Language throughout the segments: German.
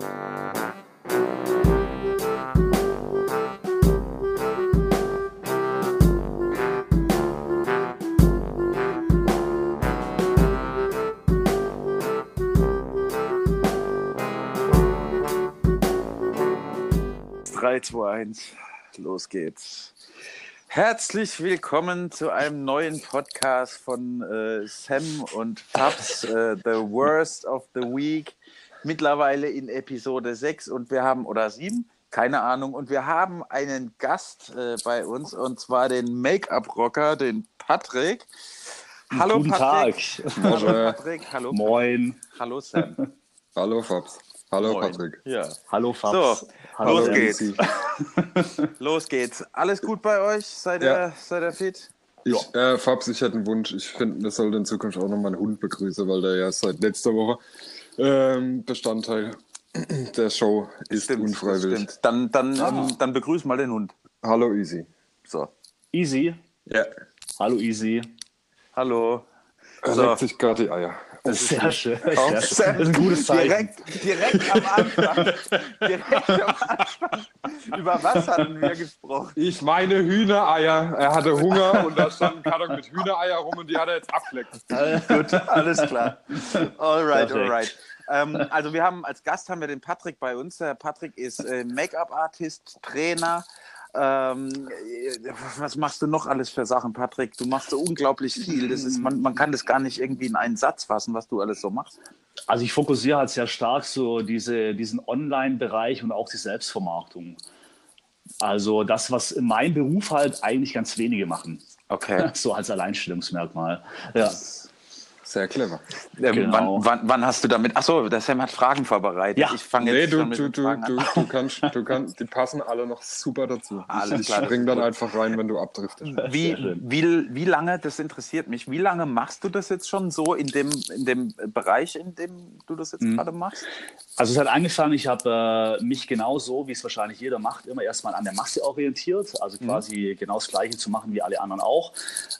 3, 2, 1, los geht's. Herzlich willkommen zu einem neuen Podcast von äh, Sam und Fabs, äh, The Worst of the Week. Mittlerweile in Episode 6 und wir haben, oder 7, keine Ahnung, und wir haben einen Gast äh, bei uns und zwar den Make-up-Rocker, den Patrick. Hallo Guten Patrick. Tag. Hallo Patrick. Hallo. Moin. Hallo Sam. Hallo Fabs. Hallo Moin. Patrick. Ja. Hallo Fabs. So, Hallo los geht's. Los geht's. Alles gut bei euch? Seid ihr, Ja. seid ihr fit? Ich, äh, Fabs, ich hätte einen Wunsch. Ich finde, wir sollten in Zukunft auch noch mal einen Hund begrüßen, weil der ja seit letzter Woche ähm, Bestandteil der Show ist Stimmt, unfreiwillig. stimmt. Dann, dann, Ah. ähm, dann begrüß mal den Hund. Hallo Easy. So. Easy. Ja. Hallo Easy. Hallo. Er So. sich gerade die Eier. Das ist sehr schön. Sehr schön. Das ist ein gutes Zeichen. Direkt, direkt am Anfang. direkt am Anfang. Über was hatten wir gesprochen? Ich meine Hühnereier. Er hatte Hunger und da stand ein Karton mit Hühnereier rum und die hat er jetzt abgeleckt. Gut, alles klar. Alright, Perfekt. alright. Ähm, also wir haben als Gast haben wir den Patrick bei uns. Der Patrick ist äh, Make-up-Artist, Trainer. Ähm, äh, was machst du noch alles für Sachen, Patrick? Du machst so unglaublich viel. Das ist, man, man kann das gar nicht irgendwie in einen Satz fassen, was du alles so machst. Also ich fokussiere halt sehr stark so diese, diesen Online-Bereich und auch die Selbstvermarktung. Also das, was in meinem Beruf halt eigentlich ganz wenige machen. Okay. So als Alleinstellungsmerkmal. Ja. Sehr clever. Ähm, Genau. wann, wann, wann hast du damit? Achso, der Sam hat Fragen vorbereitet. Ja. Ich fange Nee, jetzt du, du, du, Fragen du, an. du kannst, du kannst, die passen alle noch super dazu. Alles ich klar, spring dann gut. einfach rein, wenn du abdriftest. Wie, wie, wie lange, das interessiert mich, wie lange machst du das jetzt schon so in dem, in dem Bereich, in dem du das Mhm. jetzt gerade machst? Also es hat angefangen, ich habe äh, mich genauso, wie es wahrscheinlich jeder macht, immer erstmal an der Masse orientiert, also quasi genau das Gleiche zu machen wie alle anderen auch.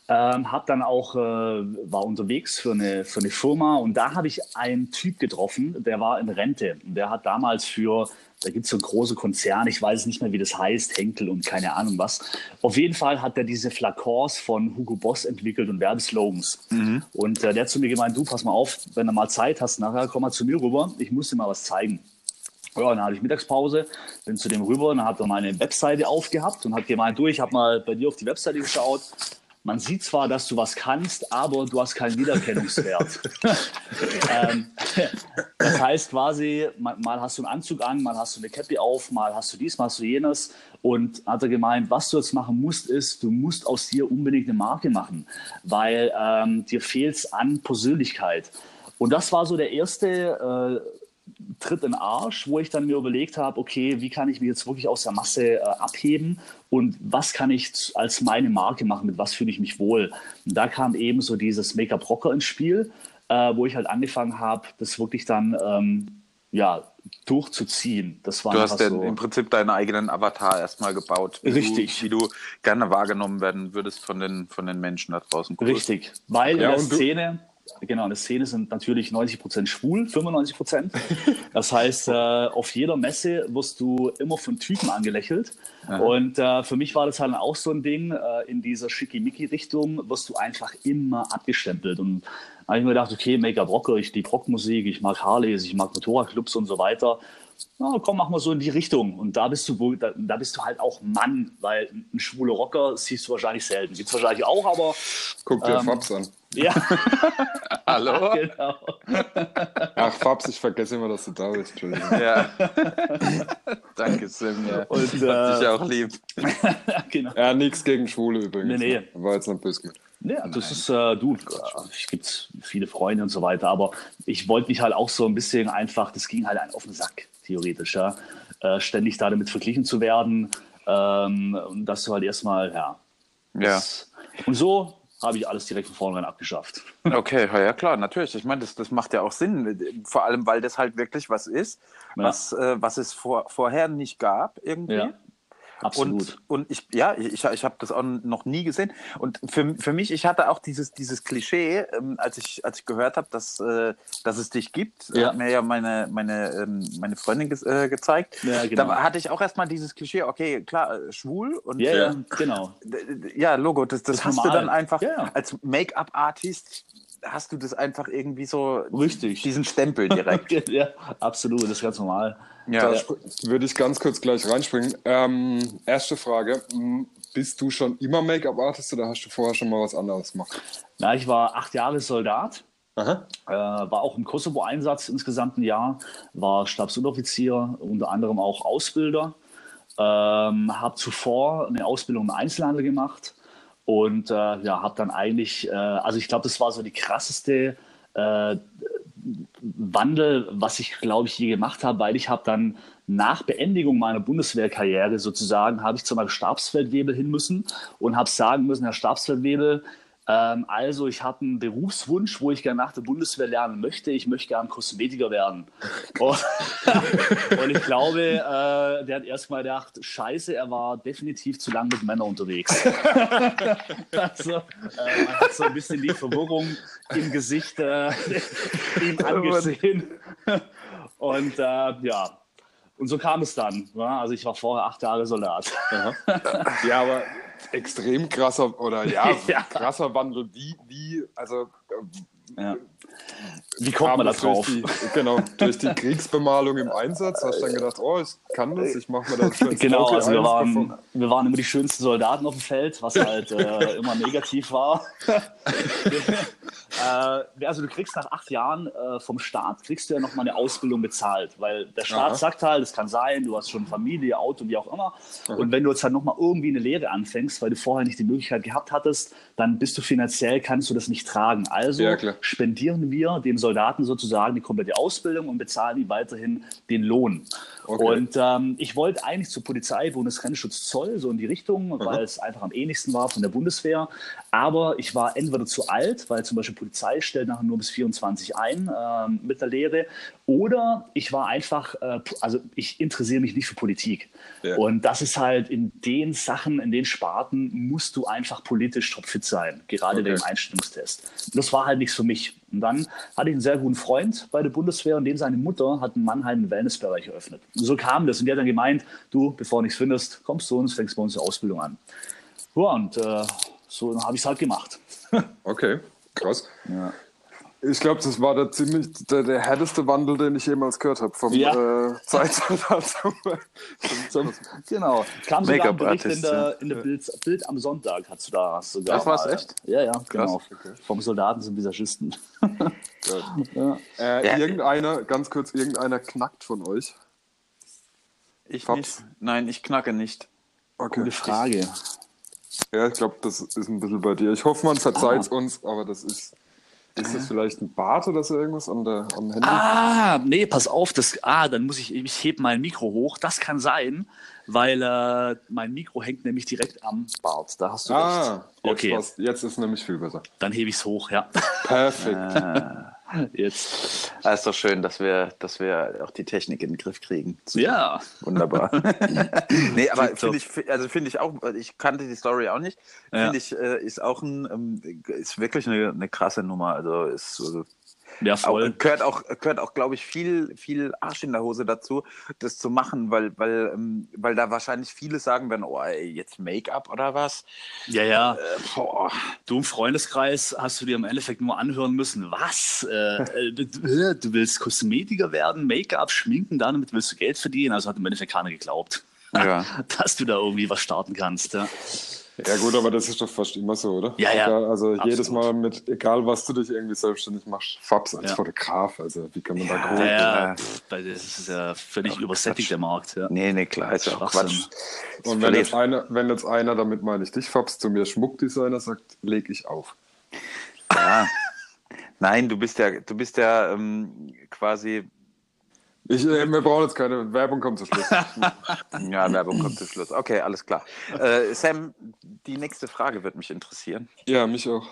Ähm, habe dann auch, äh, war unterwegs für eine, für eine Firma und da habe ich einen Typ getroffen, der war in Rente. Und der hat damals für, da gibt es so großen Konzern, ich weiß nicht mehr, wie das heißt, Henkel und keine Ahnung was. Auf jeden Fall hat er diese Flakons von Hugo Boss entwickelt und Werbeslogans. Und äh, der hat zu mir gemeint, du, pass mal auf, wenn du mal Zeit hast, nachher komm mal zu mir rüber, ich muss dir mal was zeigen. Ja, dann hatte ich Mittagspause, bin zu dem rüber, dann hat er meine Webseite aufgehabt und hat gemeint, du, ich habe mal bei dir auf die Webseite geschaut. Man sieht zwar, dass du was kannst, aber du hast keinen Wiedererkennungswert. ähm, das heißt quasi, mal, mal hast du einen Anzug an, mal hast du eine Cappy auf, mal hast du dies, mal hast du jenes. Und hat er gemeint, was du jetzt machen musst, ist, du musst aus dir unbedingt eine Marke machen, weil ähm, dir fehlt es an Persönlichkeit. Und das war so der erste äh, Tritt in den Arsch, wo ich dann mir überlegt habe, okay, wie kann ich mich jetzt wirklich aus der Masse äh, abheben und was kann ich als meine Marke machen, mit was fühle ich mich wohl. Und da kam eben so dieses Make-up Rocker ins Spiel, äh, wo ich halt angefangen habe, das wirklich dann ähm, ja, durchzuziehen. Das war Du hast denn so. im Prinzip deinen eigenen Avatar erstmal gebaut. Wie Richtig. Du, wie du gerne wahrgenommen werden würdest von den, von den Menschen da draußen. Richtig, weil Ja, in der Szene, genau, in der Szene sind natürlich 90% schwul, 95%. Das heißt, äh, auf jeder Messe wirst du immer von Typen angelächelt. Und äh, für mich war das halt auch so ein Ding, äh, in dieser Schickimicki-Richtung wirst du einfach immer abgestempelt. Und da habe ich mir gedacht, okay, Make-up Rocker, ich liebe Rockmusik, ich mag Harleys, ich mag Motorradclubs und so weiter. Na, komm, mach mal so in die Richtung. Und da bist du wohl, da, da bist du halt auch Mann, weil ein schwuler Rocker siehst du wahrscheinlich selten. Gibt es wahrscheinlich auch, aber Guck dir Ähm, Fabs an. ja, Hallo? genau. Ach, Fabs, ich vergesse immer, dass du da bist. Entschuldigung. Ja. Danke, Sim. Ja. Und, Hat dich äh, auch lieb. genau. Ja, nichts gegen Schwule übrigens. Nee, nee. ne? War jetzt nicht böse. Ja, das ist, äh, du, ich gibt viele Freunde und so weiter, aber ich wollte mich halt auch so ein bisschen einfach, das ging halt einen auf den Sack, theoretisch, ja. Äh, ständig da damit verglichen zu werden. Ähm, und dass du halt erstmal, ja. Ja. das- Und so habe ich alles direkt von vornherein abgeschafft. Okay, ja, ja klar, natürlich. Ich meine, das, das macht ja auch Sinn. Vor allem, weil das halt wirklich was ist, Ja. was, äh, was es vor, vorher nicht gab irgendwie. Ja. Absolut. Und, und ich, ja, ich, ich habe das auch noch nie gesehen. Und für, für mich, ich hatte auch dieses, dieses Klischee, ähm, als, ich, als ich gehört habe, dass, äh, dass es dich gibt, Ja. hat mir ja meine, meine, ähm, meine Freundin ge äh, gezeigt. Ja, genau. Da hatte ich auch erstmal dieses Klischee, okay, klar, äh, schwul und Ja, ja, äh, genau. ja, Logo, das, das Ist hast normal. du dann einfach ja. als Make-up-Artist hast du das einfach irgendwie so Richtig. diesen Stempel direkt. ja, absolut, das ist ganz normal. Ja. Da würde ich ganz kurz gleich reinspringen. Ähm, erste Frage. M, Bist du schon immer Make-up-Artist oder hast du vorher schon mal was anderes gemacht? Na, ich war acht Jahre Soldat, Aha. äh, war auch im Kosovo-Einsatz insgesamt ein Jahr, war Stabsunteroffizier, unter anderem auch Ausbilder, ähm, habe zuvor eine Ausbildung im Einzelhandel gemacht und äh, ja, habe dann eigentlich, äh, also ich glaube, das war so die krasseste äh, Wandel, was ich glaube ich je gemacht habe, weil ich habe dann nach Beendigung meiner Bundeswehrkarriere sozusagen, habe ich zu meinem Stabsfeldwebel hin müssen und habe sagen müssen, Herr Stabsfeldwebel, ähm, also ich habe einen Berufswunsch, wo ich gerne nach der Bundeswehr lernen möchte. Ich möchte gerne Kosmetiker werden. Und, und ich glaube, äh, der hat erstmal gedacht, scheiße, er war definitiv zu lang mit Männern unterwegs. also, äh, man hat so ein bisschen die Verwirrung im Gesicht äh, ihm angesehen. Und äh, ja, und so kam es dann. Also ich war vorher acht Jahre Soldat. Ja, aber extrem krasser oder ja, Ja. krasser Wandel. Wie, wie, also äh, Ja. Wie kommt man da das durch drauf? Die, genau, durch die Kriegsbemalung im Einsatz hast du dann gedacht, oh, ich kann das, ich mache mir das schön Genau, Smoky also wir waren, wir waren immer die schönsten Soldaten auf dem Feld, was halt äh, immer negativ war. äh, also du kriegst nach acht Jahren äh, vom Staat, kriegst du ja nochmal eine Ausbildung bezahlt, weil der Staat Aha. sagt halt, es kann sein, du hast schon Familie, Auto, wie auch immer. Und wenn du jetzt halt nochmal irgendwie eine Lehre anfängst, weil du vorher nicht die Möglichkeit gehabt hattest, dann bist du finanziell, kannst du das nicht tragen. Also Ja, klar. Spendieren wir dem Soldaten sozusagen die komplette Ausbildung und bezahlen ihm weiterhin den Lohn. Okay. Und ähm, ich wollte eigentlich zur Polizei, Bundesgrenzschutz Zoll, so in die Richtung, weil es einfach am ähnlichsten war von der Bundeswehr. Aber ich war entweder zu alt, weil zum Beispiel Polizei stellt nachher nur bis 24 ein ähm, mit der Lehre, oder ich war einfach, äh, also ich interessiere mich nicht für Politik. Ja. Und das ist halt in den Sachen, in den Sparten, musst du einfach politisch topfit sein, gerade Okay. im Einstellungstest. Das war halt nichts für mich. Und dann hatte ich einen sehr guten Freund bei der Bundeswehr und dem seine Mutter hat in Mannheim einen Wellnessbereich eröffnet. Und so kam das. Und die hat dann gemeint, du, bevor du nichts findest, kommst zu uns, fängst bei uns eine Ausbildung an. Ja, und äh, so habe ich es halt gemacht. Okay, krass. Ja. Ich glaube, das war der ziemlich der, der härteste Wandel, den ich jemals gehört habe. Vom Ja. äh, Zeitalter zum, zum, zum Genau. Kam sogar ein Bericht in der, in der Bild, Bild am Sonntag, hast du da hast sogar Ach, was, mal- echt? Ja, ja, genau. okay. Vom Soldaten zum Visagisten. äh, Ja. Irgendeiner, ganz kurz, irgendeiner knackt von euch. Ich Fabs? nicht. Nein, ich knacke nicht. Okay. Gute Frage. Ja, ich glaube, das ist ein bisschen bei dir. Ich hoffe, man verzeiht Ah. uns, aber das ist. Ist das vielleicht ein Bart oder so irgendwas an der, am Handy? Ah, nee, pass auf, das, ah, dann muss ich, ich hebe mein Mikro hoch. Das kann sein, weil äh, mein Mikro hängt nämlich direkt am Bart. Da hast du Ah, recht. jetzt, Okay, passt. jetzt ist nämlich viel besser. dann hebe ich es hoch, ja. Perfekt. Jetzt. Ah, ist doch schön, dass wir, dass wir auch die Technik in den Griff kriegen. Ja. Wunderbar. nee, aber finde ich, also finde ich auch, ich kannte die Story auch nicht. Ja. Finde ich, äh, ist auch ein, ähm, ist wirklich eine, eine krasse Nummer. Also ist äh, Ja, auch, voll. gehört auch, gehört auch, glaube ich, viel, viel Arsch in der Hose dazu, das zu machen, weil, weil, ähm, weil da wahrscheinlich viele sagen werden, oh, ey, jetzt Make-up oder was? Ja, ja. Äh. Du im Freundeskreis hast du dir im Endeffekt nur anhören müssen, was? Äh, äh, du, du willst Kosmetiker werden, Make-up, schminken, damit willst du Geld verdienen. Also hat im Endeffekt keiner geglaubt, Ja. dass du da irgendwie was starten kannst. Ja. Ja gut, aber das ist doch fast immer so, oder? Ja, ja. Egal, also Absolut. jedes Mal mit, egal was du dich irgendwie selbstständig machst, Fabs als Ja. Fotograf, also wie kann man da Ja, groß... Ja, ja, Ja. das ist ja völlig Ach, übersättigt, der Markt. Ja. Nee, nee, klar, ist ja auch. Quatsch. Und wenn jetzt, einer, wenn jetzt einer, damit meine ich dich, Fabs, zu mir Schmuckdesigner sagt, leg ich auf. Ja. Nein, du bist ja, du bist ja ähm, quasi Ich, äh, wir brauchen jetzt keine Werbung, kommt zum Schluss. Ja, Werbung kommt zum Schluss. Okay, alles klar. Äh, Sam, die nächste Frage wird mich interessieren. ja, mich auch.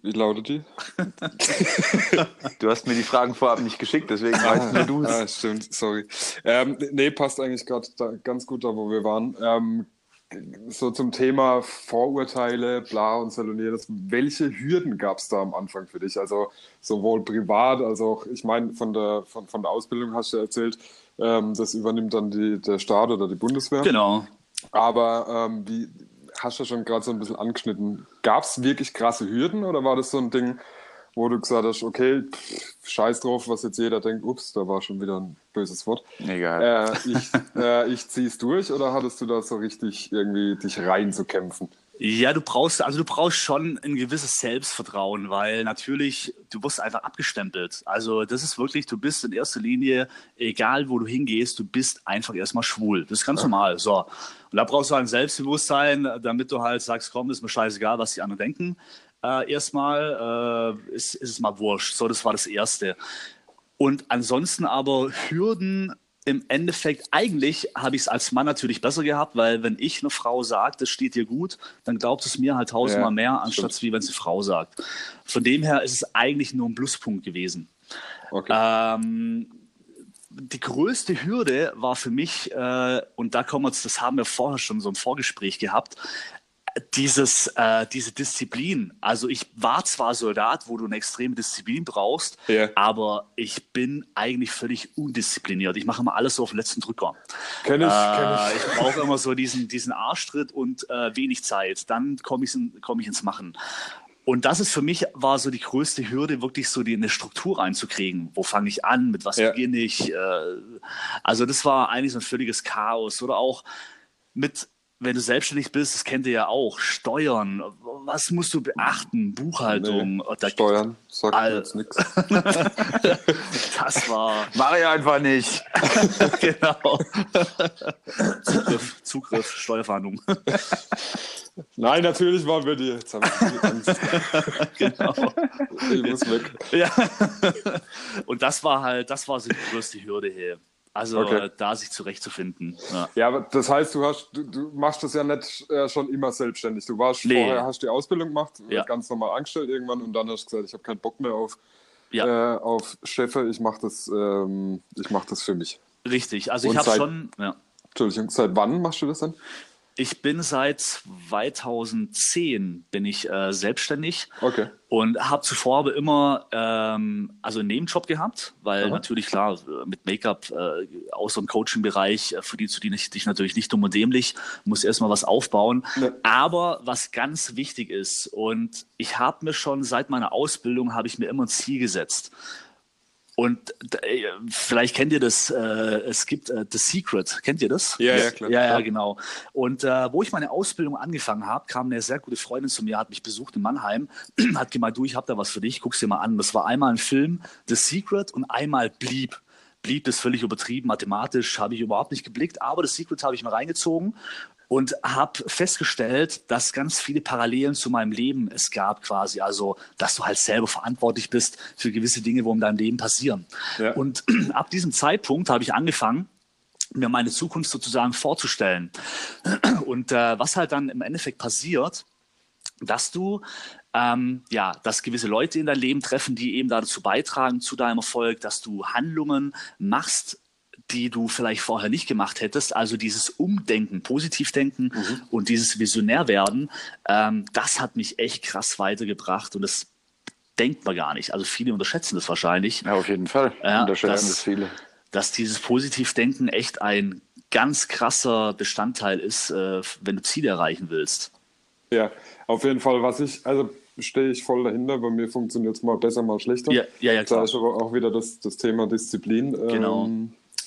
Wie lautet die? Du hast mir die Fragen vorab nicht geschickt, deswegen weißt nur du es. Ah, stimmt, sorry. Ähm, nee, passt eigentlich gerade ganz gut da, wo wir waren. Ähm, so zum Thema Vorurteile, bla und Saloniertes, welche Hürden gab es da am Anfang für dich? Also sowohl privat als auch, ich meine, von der, von, von der Ausbildung hast du erzählt, ähm, das übernimmt dann die, der Staat oder die Bundeswehr. Genau. Aber ähm, wie hast du schon gerade so ein bisschen angeschnitten? Gab es wirklich krasse Hürden oder war das so ein Ding, wo du gesagt hast, okay, pff, scheiß drauf, was jetzt jeder denkt, ups, da war schon wieder ein böses Wort. Egal. Äh, ich äh, ich zieh's durch oder hattest du da so richtig irgendwie dich reinzukämpfen? Ja, du brauchst, also du brauchst schon ein gewisses Selbstvertrauen, weil natürlich, du wirst einfach abgestempelt. Also das ist wirklich, du bist in erster Linie, egal wo du hingehst, du bist einfach erstmal schwul. Das ist ganz normal. So. Und da brauchst du ein Selbstbewusstsein, damit du halt sagst, komm, ist mir scheißegal, was die anderen denken. Äh, erstmal äh, ist, ist es mal wurscht. So, das war das Erste. Und ansonsten aber Hürden im Endeffekt, eigentlich habe ich es als Mann natürlich besser gehabt, weil wenn ich eine Frau sage, das steht dir gut, dann glaubt es mir halt tausendmal Ja, mehr, anstatt wie wenn es eine Frau sagt. Von dem her ist es eigentlich nur ein Pluspunkt gewesen. Okay. Ähm, die größte Hürde war für mich, äh, und da kommen wir das haben wir vorher schon so ein Vorgespräch gehabt, dieses, äh, diese Disziplin. Also ich war zwar Soldat, wo du eine extreme Disziplin brauchst, Ja. aber ich bin eigentlich völlig undiszipliniert. Ich mache immer alles so auf den letzten Drücker. Kenn ich, Äh, kenn ich. ich brauche immer so diesen, diesen Arschtritt und äh, wenig Zeit. Dann komme ich, in- komm ich ins Machen. Und das ist für mich war so die größte Hürde, wirklich so die, eine Struktur reinzukriegen. Wo fange ich an? Mit was Ja. beginne ich? Äh, also das war eigentlich so ein völliges Chaos. Oder auch mit, wenn du selbstständig bist, das kennt ihr ja auch, Steuern. Was musst du beachten? Buchhaltung. Nee, Da- Steuern, sagt All- jetzt nichts. Das war Mach ich einfach nicht. genau. Zugriff, Zugriff, Steuerverhandlung. Nein, natürlich waren wir die. Jetzt habe ich Angst. genau. Ich muss weg. Ja. Und das war halt, das war so die größte Hürde hier. Also Okay. äh, da sich zurechtzufinden. Ja. Ja, aber das heißt, du hast, du, du machst das ja nicht äh, schon immer selbstständig. Du warst Nee. vorher, hast die Ausbildung gemacht, Ja. ganz normal angestellt irgendwann und dann hast du gesagt, ich habe keinen Bock mehr auf, Ja. äh, auf Chefe, ich mache das, ähm, ich mach das für mich. Richtig. Also Und ich habe schon, ja. Entschuldigung, seit wann machst du das dann? Ich bin seit 2010 bin ich äh, selbstständig Okay. und habe zuvor aber immer ähm, also einen Nebenjob gehabt, weil Aha. natürlich klar äh, mit Make-up äh, aus einem Coaching-Bereich äh, für die zu dienen ich dich natürlich nicht dumm und dämlich, muss erstmal was aufbauen. Ja. Aber was ganz wichtig ist und ich habe mir schon seit meiner Ausbildung habe ich mir immer ein Ziel gesetzt. Und äh, vielleicht kennt ihr das, äh, es gibt äh, The Secret, kennt ihr das? Ja, ja, klar. Ja, ja, genau. Und wo ich meine Ausbildung angefangen habe, kam eine sehr gute Freundin zu mir, hat mich besucht in Mannheim, hat gemeint, du, ich habe da was für dich, guck's dir mal an. Das war einmal ein Film, The Secret und einmal Bleep. Bleep ist völlig übertrieben, mathematisch habe ich überhaupt nicht geblickt, aber The Secret habe ich mir reingezogen und habe festgestellt, dass ganz viele Parallelen zu meinem Leben es gab quasi. Also, dass du halt selber verantwortlich bist für gewisse Dinge, wo in deinem Leben passieren. Ja. Und ab diesem Zeitpunkt habe ich angefangen, mir meine Zukunft sozusagen vorzustellen. Und äh, was halt dann im Endeffekt passiert, dass du ähm, ja, dass gewisse Leute in dein Leben treffen, die eben dazu beitragen zu deinem Erfolg, dass du Handlungen machst, die du vielleicht vorher nicht gemacht hättest. Also dieses Umdenken, Positivdenken und dieses Visionärwerden, ähm, das hat mich echt krass weitergebracht und das denkt man gar nicht. Also viele unterschätzen das wahrscheinlich Ja, auf jeden Fall. Ja, Unterschätzen das- das viele. dass dieses Positivdenken echt ein ganz krasser Bestandteil ist, äh, wenn du Ziele erreichen willst. Ja, auf jeden Fall, was ich, also stehe ich voll dahinter, bei mir funktioniert es mal besser, mal schlechter. Ja, ja, ja, Da klar. ist aber auch wieder das, das Thema Disziplin ähm, Genau.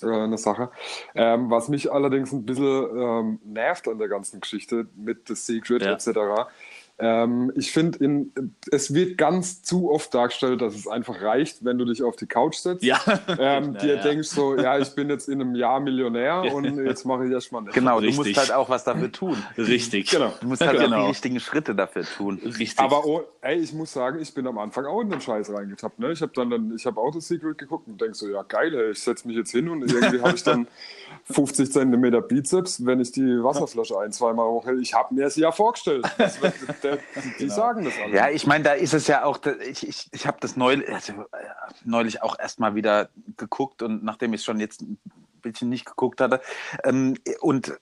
Äh, eine Sache. Ähm, was mich allerdings ein bisschen ähm, nervt an der ganzen Geschichte mit The Secret Ja. etc. Ähm, ich finde, es wird ganz zu oft dargestellt, dass es einfach reicht, wenn du dich auf die Couch setzt, Ja. ähm, Ja, dir ja. denkst so, ja, ich bin jetzt in einem Jahr Millionär und jetzt mache ich erstmal nicht. Genau, du Richtig. musst halt auch was dafür tun. Richtig. Genau. Du musst halt auch Genau. die richtigen Schritte dafür tun. Richtig. Aber oh, ey, ich muss sagen, ich bin am Anfang auch in den Scheiß reingetappt. Ne? Ich habe dann, dann, ich habe auch das Secret geguckt und denk so, ja geil, ey, ich setze mich jetzt hin und irgendwie habe ich dann 50 Zentimeter Bizeps, wenn ich die Wasserflasche ein, zweimal hochhält. Ich habe mir es ja vorgestellt. Das die sagen das alle. Ja, ich meine, da ist es ja auch, ich, ich, ich habe das neulich, also, äh, neulich auch erstmal wieder geguckt und nachdem ich schon jetzt ein bisschen nicht geguckt hatte. Ähm, und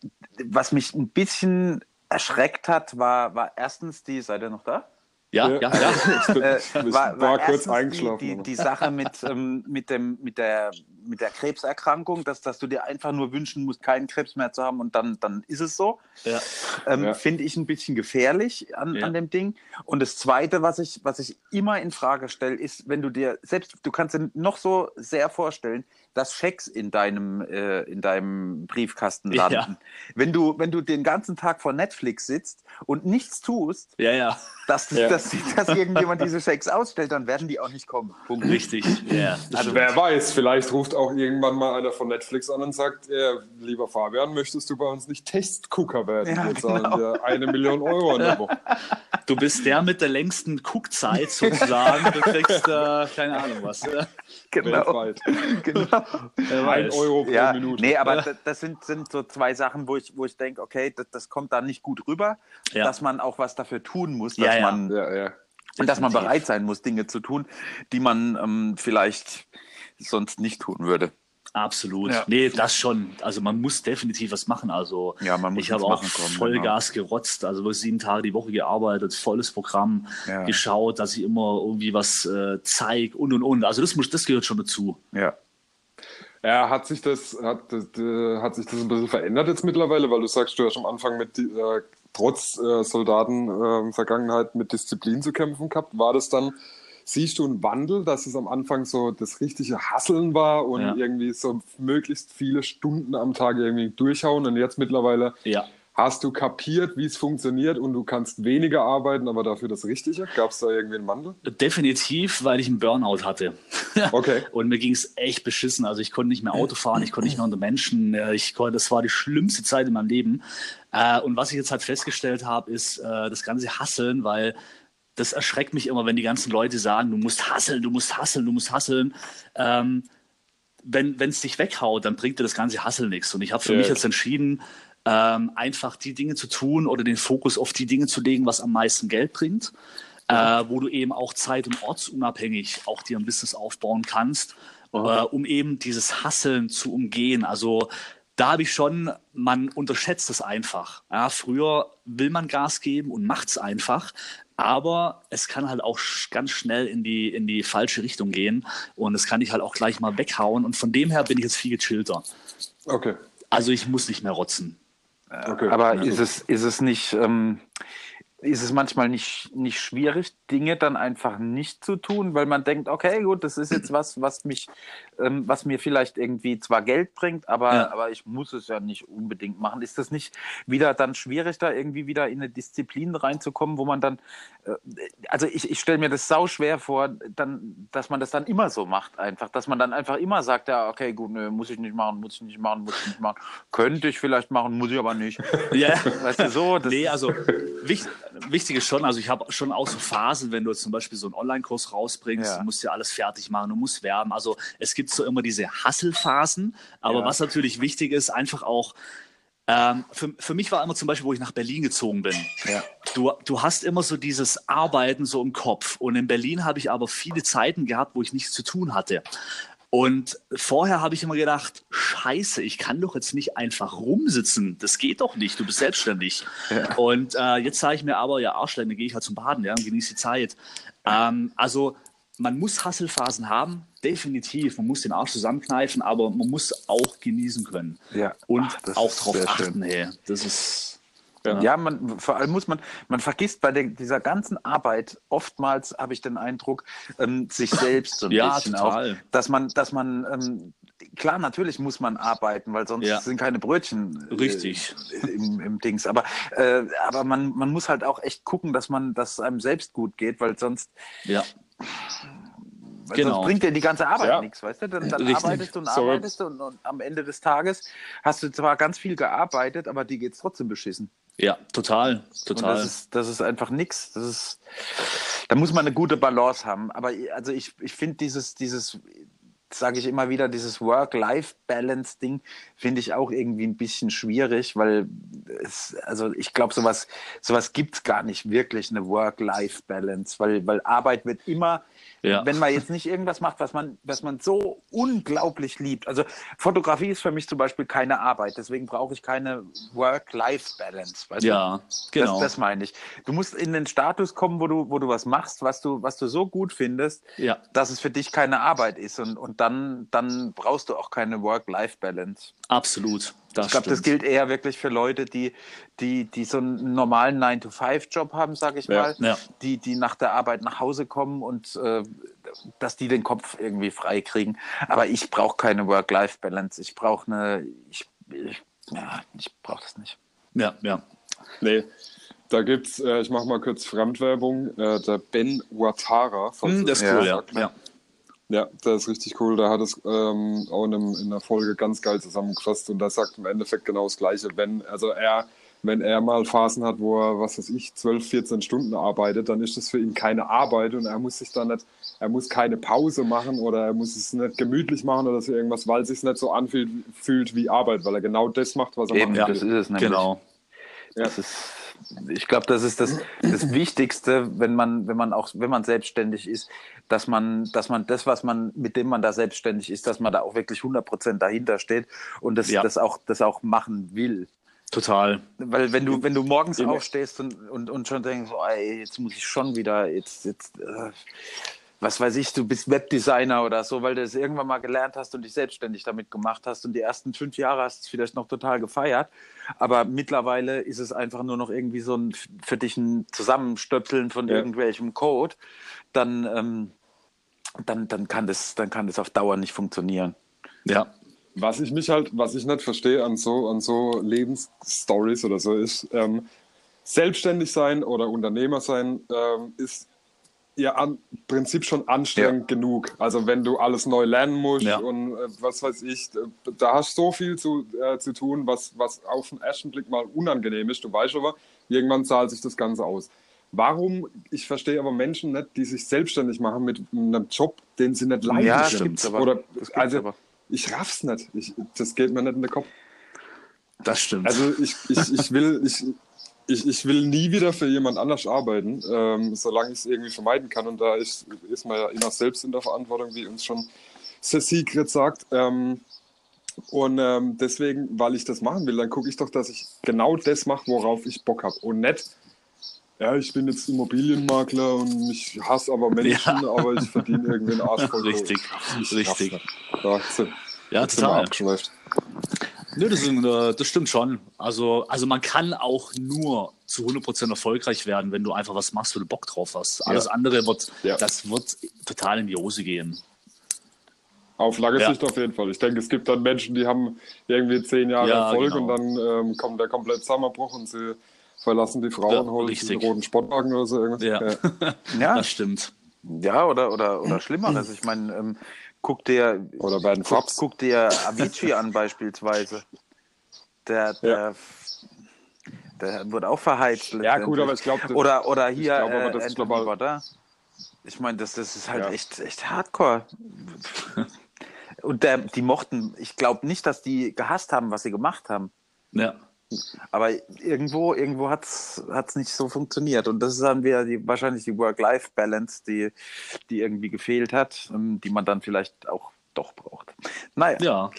was mich ein bisschen erschreckt hat, war, war erstens die, seid ihr noch da? Ja, ja, ja. Ich, bin, Äh, ich war, war, kurz eingeschlafen. Die, die, die Sache mit, ähm, mit, dem, mit, der, mit der Krebserkrankung, dass, dass du dir einfach nur wünschen musst, keinen Krebs mehr zu haben und dann, dann ist es so. ja. Ähm, Ja. Finde ich ein bisschen gefährlich an, Ja. an dem Ding. Und das Zweite, was ich, was ich immer in Frage stelle, ist, wenn du dir selbst, du kannst dir noch so sehr vorstellen, dass Schecks in deinem, äh, in deinem Briefkasten Ja. landen. Wenn, du, wenn du den ganzen Tag vor Netflix sitzt und nichts tust, Ja, ja, dass, Ja. dass, dass irgendjemand diese Schecks ausstellt, dann werden die auch nicht kommen. Punkt. richtig. Ja, das Also wer weiß, vielleicht ruft auch irgendwann mal einer von Netflix an und sagt, äh, lieber Fabian, möchtest du bei uns nicht Testgucker werden? Ja, Wir zahlen genau. dir eine Million Euro in der Woche. Du bist der mit der längsten Guckzeit sozusagen. Du kriegst äh, keine Ahnung was. Genau. Weltweit. genau. Wer Ein. Euro pro Ja, Minute. nee, aber das, das sind, sind so zwei Sachen, wo ich, wo ich denke, okay, das, das kommt da nicht gut rüber, Ja. dass man auch was dafür tun muss, dass Ja, man und dass man bereit sein muss, Dinge zu tun, die man ähm, vielleicht sonst nicht tun würde. Absolut. Ja. Nee, das schon. Also man muss definitiv was machen. Also Ja, man muss ich habe auch kommen, Vollgas gerotzt, also sieben Tage die Woche gearbeitet, volles Programm, Ja. geschaut, dass ich immer irgendwie was äh, zeige und und und. Also das muss, das gehört schon dazu. Ja. Ja, hat sich das, hat, äh, hat sich das ein bisschen verändert jetzt mittlerweile, weil du sagst, du hast am Anfang mit äh, trotz äh, Soldaten äh, Vergangenheit mit Disziplin zu kämpfen gehabt. War das dann, siehst du einen Wandel, dass es am Anfang so das richtige Hasseln war und Ja. irgendwie so möglichst viele Stunden am Tag irgendwie durchhauen und jetzt mittlerweile Ja. hast du kapiert, wie es funktioniert und du kannst weniger arbeiten, aber dafür das Richtige? Gab es da irgendwie einen Wandel? Definitiv, weil ich einen Burnout hatte. Okay. Und mir ging es echt beschissen. Also ich konnte nicht mehr Auto fahren, ich konnte nicht mehr unter Menschen. Äh, Ich konnte, das war die schlimmste Zeit in meinem Leben. Äh, Und was ich jetzt halt festgestellt habe, ist äh, das ganze Hasseln, weil das erschreckt mich immer, wenn die ganzen Leute sagen, du musst hasseln, du musst hasseln, du musst hasseln. Ähm, wenn es dich weghaut, dann bringt dir das ganze Hassel nichts. Und ich habe für Ja. mich jetzt entschieden, ähm, einfach die Dinge zu tun oder den Fokus auf die Dinge zu legen, was am meisten Geld bringt, äh, wo du eben auch zeit- und ortsunabhängig auch dir ein Business aufbauen kannst, äh, um eben dieses Hasseln zu umgehen. Also da habe ich schon, man unterschätzt es einfach. Ja, früher will man Gas geben und macht es einfach, aber es kann halt auch ganz schnell in die, in die falsche Richtung gehen und das kann ich halt auch gleich mal weghauen und von dem her bin ich jetzt viel gechillter. Okay. Also ich muss nicht mehr rotzen. okay. Aber Ja. ist es, ist es nicht, ähm, ist es manchmal nicht, nicht schwierig, Dinge dann einfach nicht zu tun, weil man denkt, okay, gut, das ist jetzt was, was mich, ähm, was mir vielleicht irgendwie zwar Geld bringt, aber, Ja. aber ich muss es ja nicht unbedingt machen. Ist das nicht wieder dann schwierig, da irgendwie wieder in eine Disziplin reinzukommen, wo man dann, äh, also ich, ich stelle mir das sau schwer vor, dann, dass man das dann immer so macht, einfach, dass man dann einfach immer sagt, ja, okay, gut, nö, muss ich nicht machen, muss ich nicht machen, muss ich nicht machen, könnte ich vielleicht machen, muss ich aber nicht. Ja. Weißt du, so, das nee, also wichtig, wichtig ist schon, also ich habe schon auch so Phasen, wenn du zum Beispiel so einen Online-Kurs rausbringst, Ja. du musst ja alles fertig machen, du musst werben. Also es gibt so immer diese Hasselphasen, aber Ja. was natürlich wichtig ist, einfach auch, ähm, für, für mich war immer zum Beispiel, wo ich nach Berlin gezogen bin. Ja. Du, du hast immer so dieses Arbeiten so im Kopf. Und in Berlin habe ich aber viele Zeiten gehabt, wo ich nichts zu tun hatte. Und vorher habe ich immer gedacht, scheiße, ich kann doch jetzt nicht einfach rumsitzen. Das geht doch nicht, du bist selbstständig. Und äh, jetzt sage ich mir aber, ja, Arschlein, dann gehe ich halt zum Baden, ja, und genieße die Zeit. Ähm, also man muss Hasselphasen haben, definitiv. Man muss den Arsch zusammenkneifen, aber man muss auch genießen können. Ja. Und Ach, auch sehr achten, schön. hey. Das ist. Ja, man, vor allem muss man, man vergisst bei der, dieser ganzen Arbeit oftmals, habe ich den Eindruck, ähm, sich selbst so ein Ja, bisschen total. auch, dass man, dass man, ähm, klar, natürlich muss man arbeiten, weil sonst Ja. sind keine Brötchen äh, Richtig. im, im Dings. Aber, äh, aber man, man muss halt auch echt gucken, dass man, dass es einem selbst gut geht, weil sonst, Ja. weil Genau. sonst bringt dir die ganze Arbeit Ja. nichts, weißt du? Dann, dann arbeitest du und arbeitest du und, und am Ende des Tages hast du zwar ganz viel gearbeitet, aber dir geht's trotzdem beschissen. Ja, total. Total. das ist, das ist einfach nichts. Das ist, da muss man eine gute Balance haben. Aber also ich, ich finde dieses, dieses, sage ich immer wieder, dieses Work-Life-Balance-Ding finde ich auch irgendwie ein bisschen schwierig, weil es, also ich glaube, sowas, sowas gibt es gar nicht wirklich, eine Work-Life-Balance, weil, weil Arbeit wird immer ja. Wenn man jetzt nicht irgendwas macht, was man, was man so unglaublich liebt. Also Fotografie ist für mich zum Beispiel keine Arbeit, deswegen brauche ich keine Work-Life-Balance. Ja, du? genau. Das, das, meine ich. Du musst in den Status kommen, wo du, wo du was machst, was du, was du so gut findest, ja. dass es für dich keine Arbeit ist. Und, und dann, dann brauchst du auch keine Work-Life-Balance. Absolut. Das ich glaube, das gilt eher wirklich für Leute, die, die, die so einen normalen 9-to-5-Job haben, sage ich mal, ja. Die, die nach der Arbeit nach Hause kommen und äh, dass die den Kopf irgendwie frei kriegen. Aber ich brauche keine Work-Life-Balance. Ich brauche eine, ich, ich, ja, ich brauche das nicht. Ja, ja. Nee, da gibt's, äh, ich mache mal kurz Fremdwerbung, äh, der Ben Watara. Mm, das ist cool, ja. ja. Ja, das ist richtig cool. Da hat es ähm, auch in, einem, in einer Folge ganz geil zusammengefasst und da sagt im Endeffekt genau das Gleiche. Wenn, also er, wenn er mal Phasen hat, wo er, was weiß ich, 12, 14 Stunden arbeitet, dann ist das für ihn keine Arbeit und er muss sich dann nicht, er muss keine Pause machen oder er muss es nicht gemütlich machen oder so irgendwas, weil es sich nicht so anfühlt fühlt wie Arbeit, weil er genau das macht, was er Eben, macht. Ja, das ist es nämlich. Genau. Ja. Das ist ich glaube, das ist das, das Wichtigste, wenn man, wenn man auch, wenn man selbstständig ist, dass man, dass man das, was man, mit dem man da selbstständig ist, dass man da auch wirklich 100 Prozent dahinter steht und das, ja. das auch, das auch machen will. Total. Weil wenn du, wenn du morgens aufstehst und, und, und schon denkst, oh, ey, jetzt muss ich schon wieder, jetzt, jetzt, äh, was weiß ich, du bist Webdesigner oder so, weil du es irgendwann mal gelernt hast und dich selbstständig damit gemacht hast und die ersten fünf Jahre hast du es vielleicht noch total gefeiert. Aber mittlerweile ist es einfach nur noch irgendwie so ein für dich ein Zusammenstöpseln von ja. irgendwelchem Code. Dann, ähm, dann, dann, kann das, dann kann das auf Dauer nicht funktionieren. Ja. Was ich mich halt, was ich nicht verstehe an so, an so Lebensstories oder so ist, ähm, selbstständig sein oder Unternehmer sein ähm, ist ja im Prinzip schon anstrengend ja. genug. Also wenn du alles neu lernen musst ja. und äh, was weiß ich, da hast du so viel zu, äh, zu tun, was, was auf den ersten Blick mal unangenehm ist. Du weißt aber, irgendwann zahlt sich das Ganze aus. Warum, ich verstehe aber Menschen nicht, die sich selbstständig machen mit einem Job, den sie nicht leiden ja, sind. Aber, Oder, also, aber. ich raff's nicht. Ich, das geht mir nicht in den Kopf. Das stimmt. Also ich, ich, ich will, ich, ich, ich will nie wieder für jemand anders arbeiten, ähm, solange ich es irgendwie vermeiden kann. Und da ist, ist man ja immer selbst in der Verantwortung, wie uns schon Secret sagt. Ähm, und ähm, deswegen, weil ich das machen will, dann gucke ich doch, dass ich genau das mache, worauf ich Bock habe. Und nicht, ja, ich bin jetzt Immobilienmakler und ich hasse aber Menschen, ja. aber ich verdiene irgendwie einen Arsch voll. Richtig, richtig. Ja, ja total. Nö, das, ist, äh, das, stimmt schon. Also, also man kann auch nur zu 100% erfolgreich werden, wenn du einfach was machst, wo du Bock drauf hast. Alles ja. andere wird, ja. das wird total in die Hose gehen. Auf lange ja. Sicht auf jeden Fall. Ich denke, es gibt dann Menschen, die haben irgendwie zehn Jahre Erfolg genau. und dann ähm, kommt der komplette Zusammenbruch und sie verlassen die Frauen, ja, holen den roten Sportwagen oder so irgendwas. Ja, ja. das stimmt. Ja, oder, oder, oder Schlimmeres. Ich meine, ähm, Guck dir, Oder bei den guck, guck dir Avicii an beispielsweise. Der, der, ja. der wird auch verheizt. Ja gut, aber ich glaube... Oder, oder hier ich glaub, aber das äh, ist global. Ich meine, das, das ist halt ja. echt, echt hardcore. Und der, die mochten, ich glaube nicht, dass die gehasst haben, was sie gemacht haben. Ja. Aber irgendwo, irgendwo hat es nicht so funktioniert. Und das ist dann wieder die, wahrscheinlich die Work-Life-Balance, die, die irgendwie gefehlt hat, ähm, die man dann vielleicht auch doch braucht. Naja. Ja.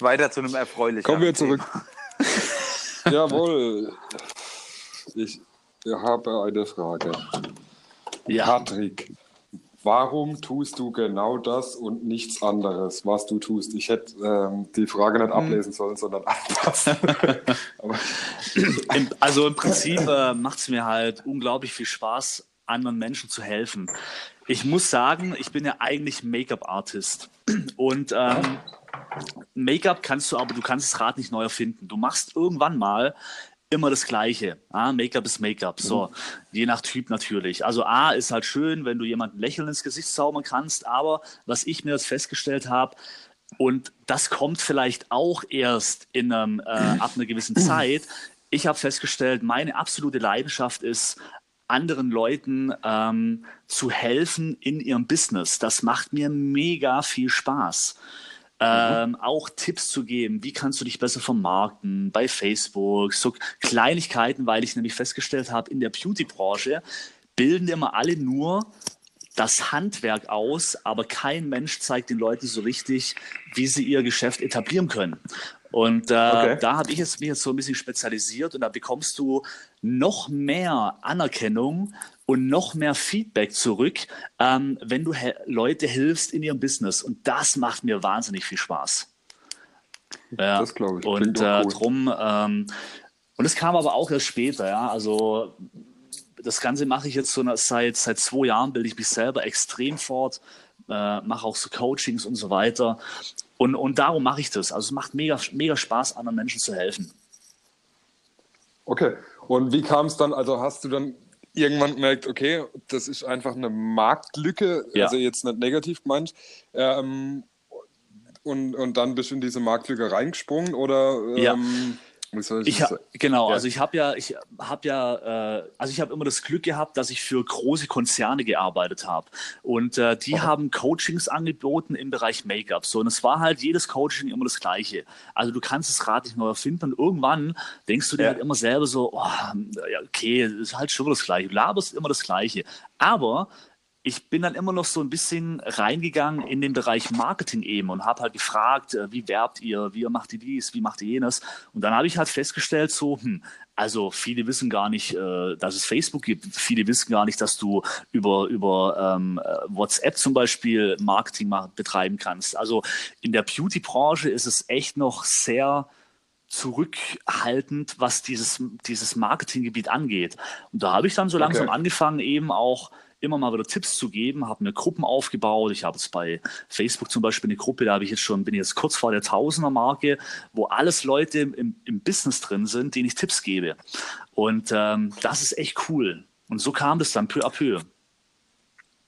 Weiter zu einem erfreulichen. Kommen wir zurück. Jawohl. Ich habe eine Frage. Ja. Patrick, Warum tust du genau das und nichts anderes, was du tust? Ich hätte ähm, die Frage nicht hm. ablesen sollen, sondern anpassen. also im Prinzip äh, macht es mir halt unglaublich viel Spaß, anderen Menschen zu helfen. Ich muss sagen, ich bin ja eigentlich Make-up-Artist. Und ähm, Make-up kannst du aber, du kannst das Rad nicht neu erfinden. Du machst irgendwann mal immer das Gleiche. Ah, Make-up ist Make-up. So, mhm. je nach Typ natürlich. Also A ist halt schön, wenn du jemanden lächeln ins Gesicht zaubern kannst, aber was ich mir jetzt festgestellt habe, und das kommt vielleicht auch erst in einem, äh, ab einer gewissen Zeit. Ich habe festgestellt, meine absolute Leidenschaft ist, anderen Leuten ähm, zu helfen in ihrem Business. Das macht mir mega viel Spaß. Ähm, mhm. auch Tipps zu geben, wie kannst du dich besser vermarkten bei Facebook, so Kleinigkeiten, weil ich nämlich festgestellt habe, in der Beauty-Branche bilden immer alle nur das Handwerk aus, aber kein Mensch zeigt den Leuten so richtig, wie sie ihr Geschäft etablieren können. Und äh, okay. da habe ich es mich jetzt so ein bisschen spezialisiert und da bekommst du noch mehr Anerkennung und noch mehr Feedback zurück, ähm, wenn du he Leute hilfst in ihrem Business. Und das macht mir wahnsinnig viel Spaß. Ja. Das glaube ich. Und äh, drum, ähm, und es kam aber auch erst später, ja. Also das Ganze mache ich jetzt so seit, seit zwei Jahren, bilde ich mich selber extrem fort, äh, mache auch so Coachings und so weiter. Und, und darum mache ich das. Also es macht mega, mega Spaß, anderen Menschen zu helfen. Okay. Und wie kam es dann, also hast du dann irgendwann gemerkt, okay, das ist einfach eine Marktlücke, ja. also jetzt nicht negativ gemeint, ähm, und, und dann bist du in diese Marktlücke reingesprungen oder ähm, ja. Ich ha, genau, ja. also ich habe ja, ich habe ja, äh, also ich habe immer das Glück gehabt, dass ich für große Konzerne gearbeitet habe und äh, die Aha. haben Coachings angeboten im Bereich Make-up. So und es war halt jedes Coaching immer das Gleiche. Also du kannst das Rad nicht neu erfinden und irgendwann denkst du dir ja. halt immer selber so, oh, okay, ist halt schon das Gleiche. Du laberst immer das Gleiche. Aber ich bin dann immer noch so ein bisschen reingegangen in den Bereich Marketing eben und habe halt gefragt, äh, wie werbt ihr, wie macht ihr dies, wie macht ihr jenes? Und dann habe ich halt festgestellt, so, hm, also viele wissen gar nicht, äh, dass es Facebook gibt. Viele wissen gar nicht, dass du über, über ähm, äh, WhatsApp zum Beispiel Marketing betreiben kannst. Also in der Beauty-Branche ist es echt noch sehr zurückhaltend, was dieses, dieses Marketinggebiet angeht. Und da habe ich dann so langsam okay. angefangen, eben auch immer mal wieder Tipps zu geben, habe mir Gruppen aufgebaut. Ich habe jetzt bei Facebook zum Beispiel eine Gruppe, da habe ich jetzt schon, bin jetzt kurz vor der Tausender-Marke, wo alles Leute im, im Business drin sind, denen ich Tipps gebe. Und ähm, das ist echt cool. Und so kam das dann peu à peu.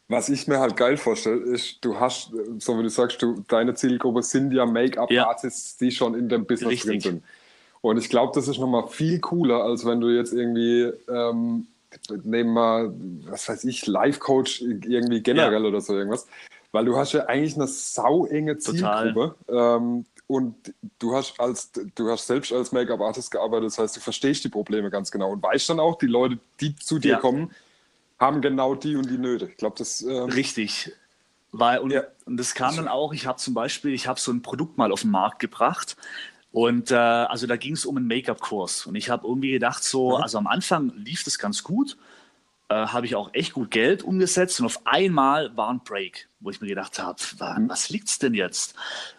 Was ich mir halt geil vorstelle, ist, du hast, so wie du sagst, du, deine Zielgruppe sind ja Make-up-Artists, ja. die schon in dem Business Richtig. drin sind. Und ich glaube, das ist nochmal viel cooler, als wenn du jetzt irgendwie ähm, nehmen wir, was weiß ich, Life-Coach irgendwie generell ja. oder so irgendwas. Weil du hast ja eigentlich eine sauenge Zielgruppe. Ähm, und du hast als du hast selbst als Make-up-Artist gearbeitet, das heißt, du verstehst die Probleme ganz genau und weißt dann auch, die Leute, die zu dir ja. kommen, haben genau die und die Nöte. Ich glaube, das ähm, richtig. Weil, und, ja. und das kam dann auch, ich habe zum Beispiel, ich habe so ein Produkt mal auf den Markt gebracht, und äh, also da ging es um einen Make-up-Kurs. Und ich habe irgendwie gedacht, so, also am Anfang lief das ganz gut, äh, habe ich auch echt gut Geld umgesetzt und auf einmal war ein Break wo ich mir gedacht habe, mhm. was liegt es denn jetzt?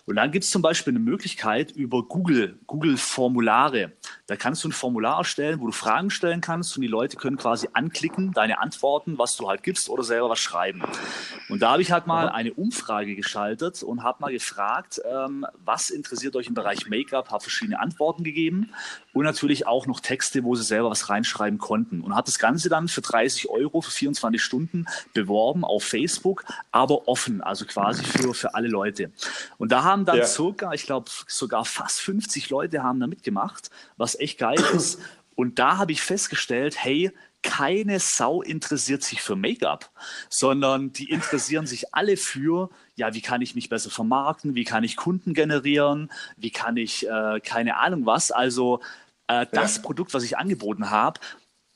Und dann gibt es zum Beispiel eine Möglichkeit über Google, Google-Formulare. Da kannst du ein Formular erstellen, wo du Fragen stellen kannst und die Leute können quasi anklicken, deine Antworten, was du halt gibst oder selber was schreiben. Und da habe ich halt mal eine Umfrage geschaltet und habe mal gefragt, ähm, was interessiert euch im Bereich Make-up, habe verschiedene Antworten gegeben und natürlich auch noch Texte, wo sie selber was reinschreiben konnten. Und hat das Ganze dann für 30 Euro für 24 Stunden beworben auf Facebook, aber offen, also quasi für, für alle Leute. Und da haben dann ja. circa, ich glaube, sogar fast 50 Leute haben da mitgemacht, was echt geil ist. Und da habe ich festgestellt, hey, keine Sau interessiert sich für Make-up, sondern die interessieren sich alle für, ja, wie kann ich mich besser vermarkten, wie kann ich Kunden generieren, wie kann ich, äh, keine Ahnung was. Also äh, das ja. Produkt, was ich angeboten habe,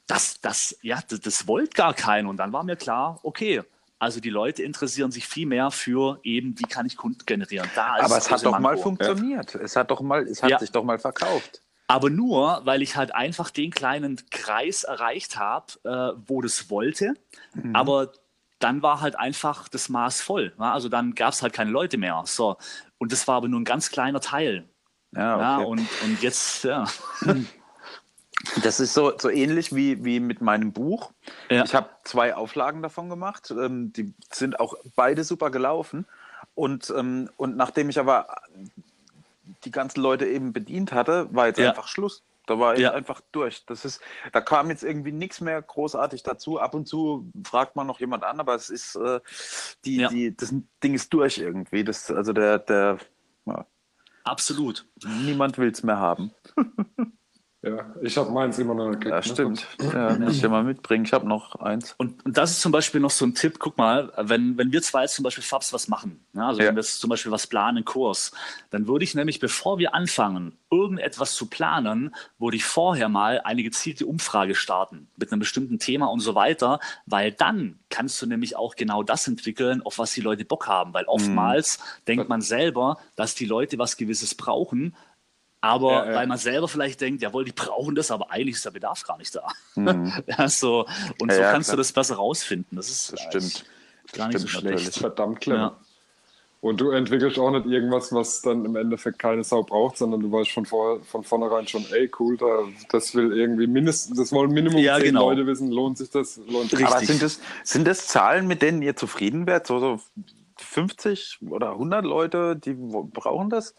das, das, ja, das, das wollte gar keiner. Und dann war mir klar, okay, also die Leute interessieren sich viel mehr für eben, wie kann ich Kunden generieren. Da Aber es hat doch Manko. mal funktioniert. Es hat doch mal, es hat ja. sich doch mal verkauft. Aber nur, weil ich halt einfach den kleinen Kreis erreicht habe, äh, wo das wollte. Mhm. Aber dann war halt einfach das Maß voll. Ja? Also dann gab es halt keine Leute mehr. So. Und das war aber nur ein ganz kleiner Teil. Ja, okay. ja und, und jetzt, ja. Das ist so, so ähnlich wie, wie mit meinem Buch. Ja. Ich habe zwei Auflagen davon gemacht. Ähm, die sind auch beide super gelaufen. Und, ähm, und nachdem ich aber die ganzen Leute eben bedient hatte, war jetzt ja. einfach Schluss. Da war ich ja. einfach durch. Das ist, da kam jetzt irgendwie nichts mehr großartig dazu. Ab und zu fragt man noch jemand an, aber es ist äh, die, ja. die, das Ding ist durch irgendwie. Das, also der, der Absolut. Niemand will es mehr haben. Ja, ich habe meins immer noch gekriegt. Ja, ne? stimmt. Ja, muss ich dir mal mitbringen. Ich habe noch eins. Und, und das ist zum Beispiel noch so ein Tipp, guck mal, wenn, wenn wir zwei jetzt zum Beispiel Fabs was machen, ne, also Ja. wenn wir jetzt zum Beispiel was planen, einen Kurs, dann würde ich nämlich, bevor wir anfangen, irgendetwas zu planen, würde ich vorher mal eine gezielte Umfrage starten mit einem bestimmten Thema und so weiter, weil dann kannst du nämlich auch genau das entwickeln, auf was die Leute Bock haben, weil oftmals denkt man selber, dass die Leute was Gewisses brauchen, aber Ja, ja. weil man selber vielleicht denkt, jawohl, die brauchen das, aber eigentlich ist der Bedarf gar nicht da. ja, so, und Ja, so ja, kannst klar. du das besser rausfinden. Das ist Das stimmt. gar nicht so stimmt schlecht. natürlich. Verdammt clever. Ja. Und du entwickelst auch nicht irgendwas, was dann im Endeffekt keine Sau braucht, sondern du weißt von, vor, von vornherein schon, ey, cool, da, das will irgendwie mindestens, das wollen Minimum Ja, zehn genau. Leute wissen, lohnt sich das, lohnt sich Richtig. Aber sind das, sind das Zahlen, mit denen ihr zufrieden werdet? So, so 50 oder 100 Leute, die brauchen das?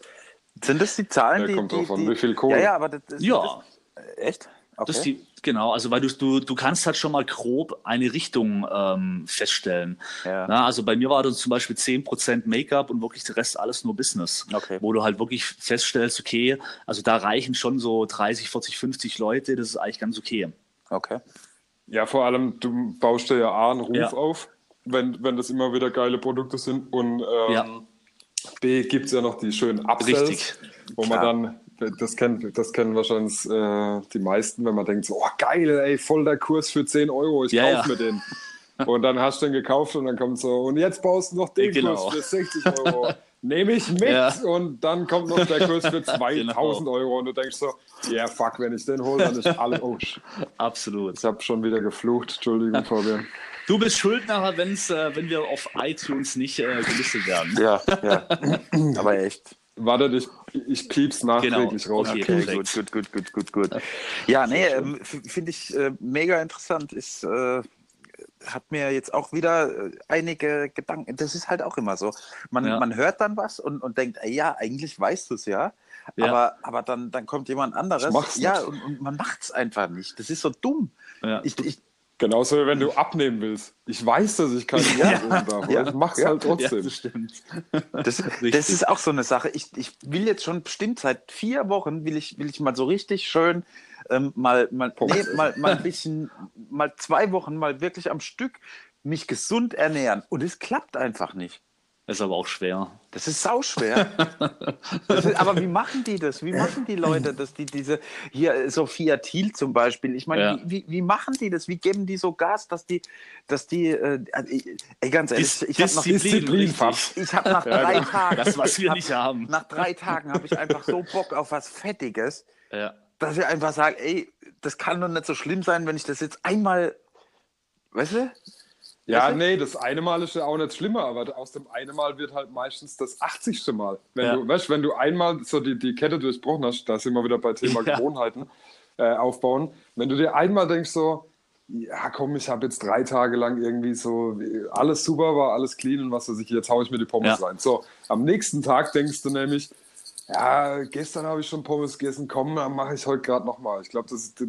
Sind das die Zahlen, Ja, die. kommt die, drauf an, wie viel Kohle. Ja, ja, aber das ist. Ja. Das, echt? Okay. Das ist die, genau, also weil du, du, du kannst halt schon mal grob eine Richtung ähm, feststellen. Ja. Na, also bei mir war das zum Beispiel 10% Make-up und wirklich der Rest alles nur Business. Okay. Wo du halt wirklich feststellst, okay, also da reichen schon so 30, 40, 50 Leute, das ist eigentlich ganz okay. okay. Ja, vor allem, du baust dir ja A einen Ruf Ja. auf, wenn, wenn das immer wieder geile Produkte sind. Und ähm, Ja. B gibt es ja noch die schönen Upsells, Richtig. wo man dann, das kennen, das kennen wahrscheinlich äh, die meisten, wenn man denkt so, oh geil, ey, voll der Kurs für 10 Euro, ich Ja, kauf ja. mir den. Und dann hast du den gekauft und dann kommt so, und jetzt baust du noch den Genau. Kurs für 60 Euro. Nehme ich mit Ja. und dann kommt noch der Kurs für 2000 Genau. Euro und du denkst so, ja fuck, wenn ich den hole, dann ist alles, oh, Absolut. ich habe schon wieder geflucht, Entschuldigung, Fabian. Du bist schuld nachher, wenn's, äh, wenn wir auf iTunes nicht äh, gelistet werden. Ja, ja. aber echt. Warte, ich, ich pieps nachträglich Genau. raus. Okay. Okay, gut, gut, gut, gut, gut, gut. Ja, nee, ähm, finde ich äh, mega interessant. Ist, äh, hat mir jetzt auch wieder äh, einige Gedanken. Das ist halt auch immer so. Man, Ja. man hört dann was und, und denkt, ey, ja, eigentlich weißt du es ja. Ja. Aber, aber dann, dann kommt jemand anderes. Ja, und, und man macht es einfach nicht. Das ist so dumm. Ja. Ich, ich, Genauso wie wenn du abnehmen willst. Ich weiß, dass ich keine Ja. ja. darf, aber Ja. ich mach's Ja. halt Ja, trotzdem. das stimmt. Das, das ist auch so eine Sache. Ich, ich will jetzt schon bestimmt seit vier Wochen will ich, will ich mal so richtig schön ähm, mal, mal, nee, mal, mal ein bisschen, mal zwei Wochen mal wirklich am Stück mich gesund ernähren. Und es klappt einfach nicht. Ist aber auch schwer. Das ist sauschwer. Das ist, aber wie machen die das? Wie machen die Leute das? Die, diese, hier Sophia Thiel zum Beispiel. Ich meine, Ja. wie, wie, machen die das? Wie geben die so Gas, dass die, dass die, äh, ey, ganz ehrlich, ich habe nach, Disziplin, ich hab nach drei Tagen, Das, was wir hab- nicht haben. nach drei Tagen habe ich einfach so Bock auf was Fettiges, Ja. dass ich einfach sage, ey, das kann doch nicht so schlimm sein, wenn ich das jetzt einmal, weißt du? Ja, Weißt du? nee, das eine Mal ist ja auch nicht schlimmer, aber aus dem einen Mal wird halt meistens das 80. Mal. Wenn Ja. du, weißt, wenn du einmal so die, die Kette durchbrochen hast, da sind wir wieder bei Thema Ja. Gewohnheiten äh, aufbauen. Wenn du dir einmal denkst so, ja komm, ich habe jetzt drei Tage lang irgendwie so, alles super war, alles clean und was weiß ich, jetzt haue ich mir die Pommes Ja. rein. So, am nächsten Tag denkst du nämlich, ja, gestern habe ich schon Pommes gegessen, komm, dann mache ich heute gerade nochmal. Ich glaube,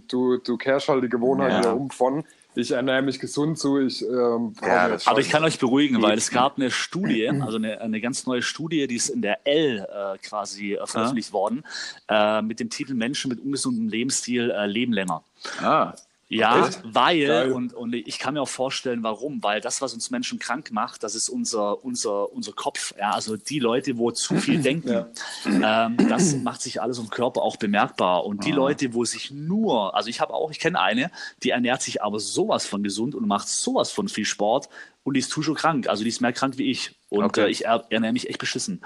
du, du kehrst halt die Gewohnheit Ja. wieder um von, ich ernähre mich gesund zu, ich ähm, brauche Ja, Aber ich kann euch beruhigen, weil es gab eine Studie, also eine, eine ganz neue Studie, die ist in der L äh, quasi äh, veröffentlicht worden, äh, mit dem Titel Menschen mit ungesundem Lebensstil äh, leben länger. Ah, Ja, Echt? weil, Geil. und, und ich kann mir auch vorstellen, warum, weil das, was uns Menschen krank macht, das ist unser, unser, unser Kopf. Ja, also die Leute, wo zu viel denken, ähm, das macht sich alles im Körper auch bemerkbar. Und die Leute, wo sich nur, also ich habe auch, ich kenne eine, die ernährt sich aber sowas von gesund und macht sowas von viel Sport und die ist schon krank. Also die ist mehr krank wie ich. Und Okay. äh, ich er, ernähre mich echt beschissen.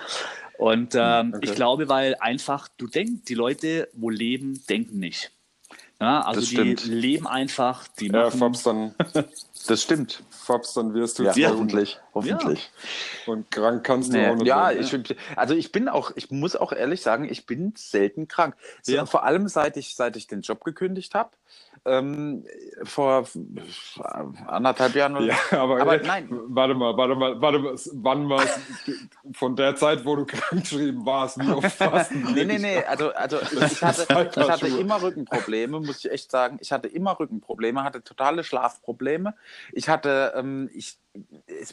Und ähm, ich glaube, weil einfach, du denkst, die Leute, wo leben, denken nicht. Ja, also Das die stimmt. leben einfach, die Ja, machen, Fabs, dann, das stimmt. Fabs, dann wirst du Ja, zwei hoffentlich. Hoffentlich. und krank kannst du Nee, auch nicht ja, werden. ich, also ich bin auch, ich muss auch ehrlich sagen, ich bin selten krank. So, Ja. Vor allem seit ich, seit ich den Job gekündigt habe. Ähm, vor anderthalb Jahren oder Ja, aber, Aber äh, nein. Warte mal, warte mal, warte mal. Wann war es? Von der Zeit, wo du krank geschrieben warst, wie oft warst du Nee, nee, nee, also, also ich, hatte, halt ich hatte immer Rückenprobleme, muss ich echt sagen. Ich hatte immer Rückenprobleme, hatte totale Schlafprobleme. Ich hatte, ähm, ich,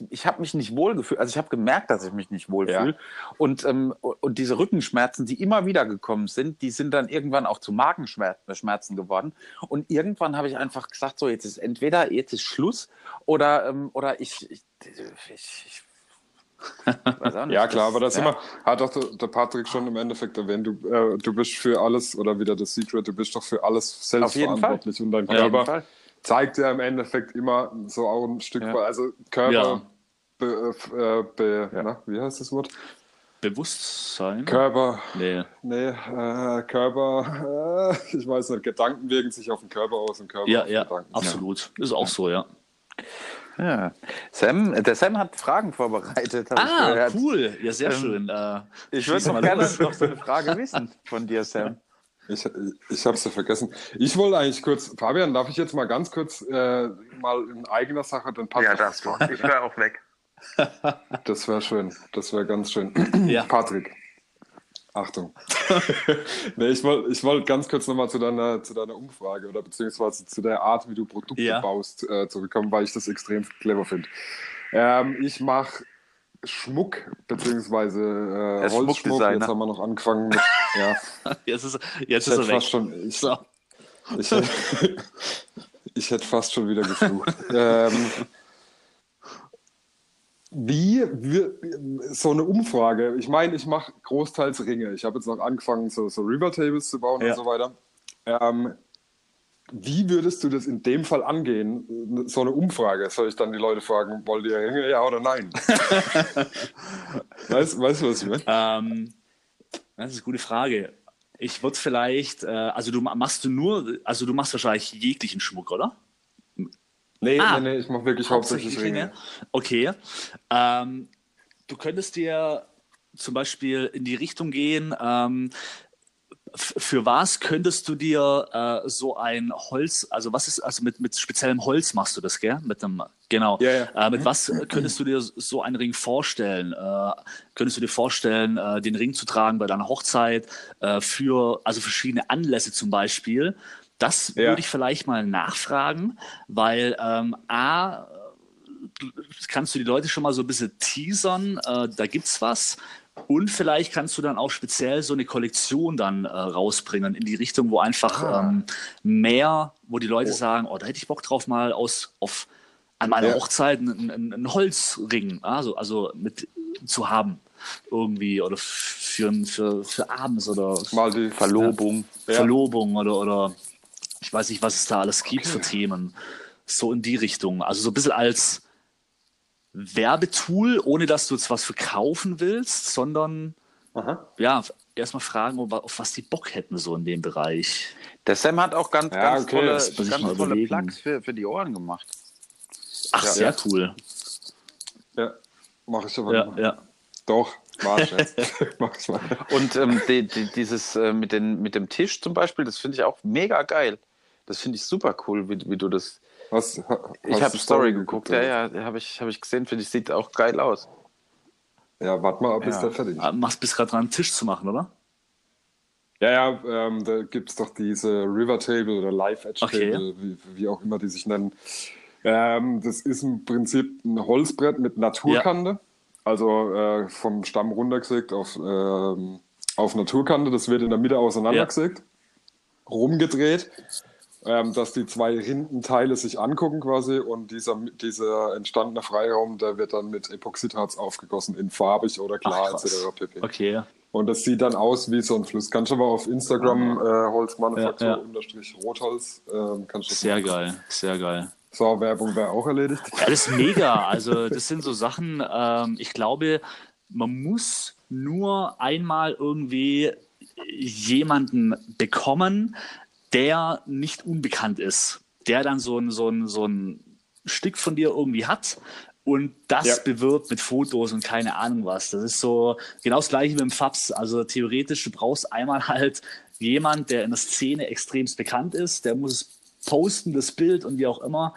ich habe mich nicht wohl gefühlt, also ich habe gemerkt, dass ich mich nicht wohl fühle. Ja. Und, ähm, und diese Rückenschmerzen, die immer wieder gekommen sind, die sind dann irgendwann auch zu Magenschmerzen geworden. Und irgendwann habe ich einfach gesagt, so jetzt ist entweder jetzt ist Schluss oder, ähm, oder ich, ich, ich, ja, klar, aber das ja. immer, hat auch der, der, Patrick schon im Endeffekt erwähnt, du, äh, du bist für alles, oder wieder das Secret, du bist doch für alles selbstverantwortlich und dein Körper zeigt ja im Endeffekt immer so auch ein Stück weit, also Körper, ja. be, äh, be, na, wie heißt das Wort? Bewusstsein? Körper. Nee. Nee, äh, Körper, äh, ich weiß nicht, Gedanken wirken sich auf den Körper aus und Körper ja, ja, Gedanken. Absolut. Ist auch so, ja. Ja. Sam, der Sam hat Fragen vorbereitet. Ah, cool. Ja, sehr ähm, schön. Äh, ich würde noch gerne noch so eine Frage wissen von dir, Sam. Ich, ich habe es ja vergessen. Ich wollte eigentlich kurz, Fabian, darf ich jetzt mal ganz kurz äh, mal in eigener Sache den Patrick? Ja, das war. Ich wäre auch weg. Das wäre schön. Das wäre ganz schön. Ja. Patrick. Achtung. nee, ich wollte ich wollt ganz kurz nochmal zu deiner, zu deiner Umfrage oder beziehungsweise zu der Art, wie du Produkte ja. baust, äh, zurückkommen, weil ich das extrem clever finde. Ähm, ich mache Schmuck, beziehungsweise äh, Holzschmuck. Jetzt haben wir noch angefangen mit. Ja. jetzt ist, jetzt ich ist er weg. Schon, ich, ich, hätte, ich hätte fast schon wieder geflucht. ähm, wie, wie, so eine Umfrage? Ich meine, ich mache großteils Ringe. Ich habe jetzt noch angefangen, so, so River Tables zu bauen ja. und so weiter. Ähm, wie würdest du das in dem Fall angehen? So eine Umfrage. Soll ich dann die Leute fragen, wollt ihr Ringe, ja oder nein? weißt, weißt du, was ich meine? Ähm, das ist eine gute Frage. Ich würde vielleicht, äh, also du machst du nur, also du machst wahrscheinlich jeglichen Schmuck, oder? Nee, ah, nee, nee, ich mache wirklich hauptsächlich Ringe. Ringe. Okay. Ähm, du könntest dir zum Beispiel in die Richtung gehen, ähm, für was könntest du dir äh, so ein Holz, also was ist, also mit, mit speziellem Holz machst du das, gell? Mit einem, genau. Ja, ja. Äh, mit mhm. was könntest du dir so einen Ring vorstellen? Äh, könntest du dir vorstellen, äh, den Ring zu tragen bei deiner Hochzeit, äh, für, also verschiedene Anlässe zum Beispiel? Das ja. würde ich vielleicht mal nachfragen, weil ähm, A, kannst du die Leute schon mal so ein bisschen teasern, äh, da gibt's was. Und vielleicht kannst du dann auch speziell so eine Kollektion dann äh, rausbringen in die Richtung, wo einfach ah. ähm, mehr, wo die Leute oh. sagen, oh, da hätte ich Bock drauf, mal aus auf an meiner ja. Hochzeit einen, einen, Holzring, also, also mit zu haben irgendwie oder für, für, für abends oder mal die Verlobung. Ja. Verlobung oder, oder ich weiß nicht, was es da alles gibt okay. für Themen. So in die Richtung. Also so ein bisschen als Werbetool, ohne dass du jetzt was verkaufen willst, sondern Aha. ja, erstmal fragen, auf was die Bock hätten, so in dem Bereich. Der Sam hat auch ganz, ja, ganz okay. tolle, ganz tolle Plugs für, für die Ohren gemacht. Ach, ja. sehr cool. Ja, mach ich aber ja, nicht. Ja. Doch, mach ich jetzt. Und ähm, die, die, dieses äh, mit, den, mit dem Tisch zum Beispiel, das finde ich auch mega geil. Das finde ich super cool, wie, wie du das Hast, hast ich habe Story geguckt, ja, ja, habe ich, hab ich gesehen, finde ich, sieht auch geil aus. Ja, warte mal, bis ja. der fertig ist. Ah, machst bis gerade dran, einen Tisch zu machen, oder? Ja, ja, ähm, da gibt es doch diese River Table oder Live Edge Table, okay. wie, wie, auch immer die sich nennen. Ähm, das ist im Prinzip ein Holzbrett mit Naturkante, ja. also äh, vom Stamm runtergesägt auf, ähm, auf Naturkante. Das wird in der Mitte auseinandergesägt, ja. rumgedreht ähm, dass die zwei Rindenteile sich angucken quasi und dieser, dieser entstandene Freiraum, der wird dann mit Epoxidharz aufgegossen in farbig oder klar Ach, etc. pp. Okay. Und das sieht dann aus wie so ein Fluss. Kannst du aber auf Instagram äh, Holzmanufaktur ja, ja. unterstrich Rotholz. Ähm, kannst du sehr geil, sehr geil. So, Werbung wäre auch erledigt. Ja, das ist mega. Also das sind so Sachen, ähm, ich glaube, man muss nur einmal irgendwie jemanden bekommen, der nicht unbekannt ist, der dann so ein, so ein, so ein Stück von dir irgendwie hat und das ja. bewirbt mit Fotos und keine Ahnung was. Das ist so genau das gleiche mit dem Fabs. Also theoretisch, du brauchst einmal halt jemand, der in der Szene extremst bekannt ist, der muss posten, das Bild und wie auch immer.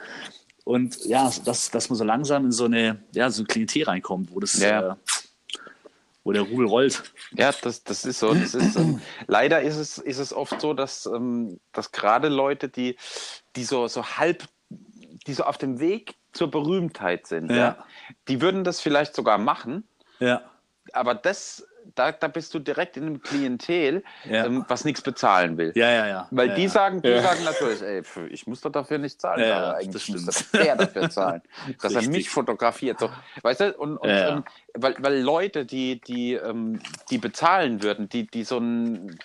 Und ja, dass, dass man so langsam in so eine, ja, so ein Klientel reinkommt, wo das ja. äh, wo der Rubel rollt. Ja, das, das ist so. Das ist, ähm, leider ist es, ist es oft so, dass, ähm, dass gerade Leute, die, die so, so halb, die so auf dem Weg zur Berühmtheit sind, Ja. ja. die würden das vielleicht sogar machen, Ja. aber das, da, da bist du direkt in einem Klientel, Ja. ähm, was nichts bezahlen will. Ja, ja, ja. Weil ja, die sagen, die Ja. sagen natürlich, ey, ich muss doch dafür nicht zahlen, aber das eigentlich muss stimmt. das der dafür zahlen, dass er Richtig. mich fotografiert. So, weißt du, und, und. Ähm, weil, weil Leute, die, die, ähm, die bezahlen würden, die, die so ein,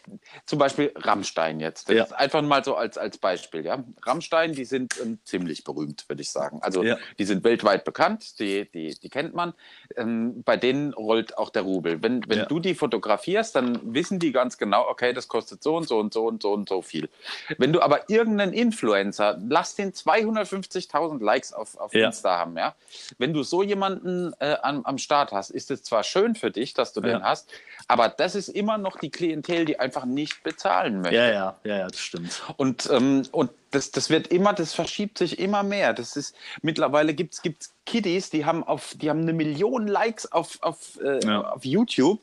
zum Beispiel Rammstein jetzt, das Ja. ist einfach mal so als, als Beispiel, ja. Rammstein, die sind ähm, ziemlich berühmt, würde ich sagen. Also Ja. die sind weltweit bekannt, die, die, die kennt man. Ähm, bei denen rollt auch der Rubel. Wenn, wenn Ja. du die fotografierst, dann wissen die ganz genau, okay, das kostet so und so und so und so und so viel. Wenn du aber irgendeinen Influencer, lass den 250.000 Likes auf, auf. Insta haben, ja. Wenn du so jemanden äh, am, am Start hast, ist es zwar schön für dich, dass du Ja. den hast, aber das ist immer noch die Klientel, die einfach nicht bezahlen möchte. Ja, ja, ja, ja, das stimmt. Und, ähm, und das, das wird immer, das verschiebt sich immer mehr. Das ist, mittlerweile gibt es Kiddies, die haben auf, die haben eine Million Likes auf, auf, äh, Ja. auf YouTube.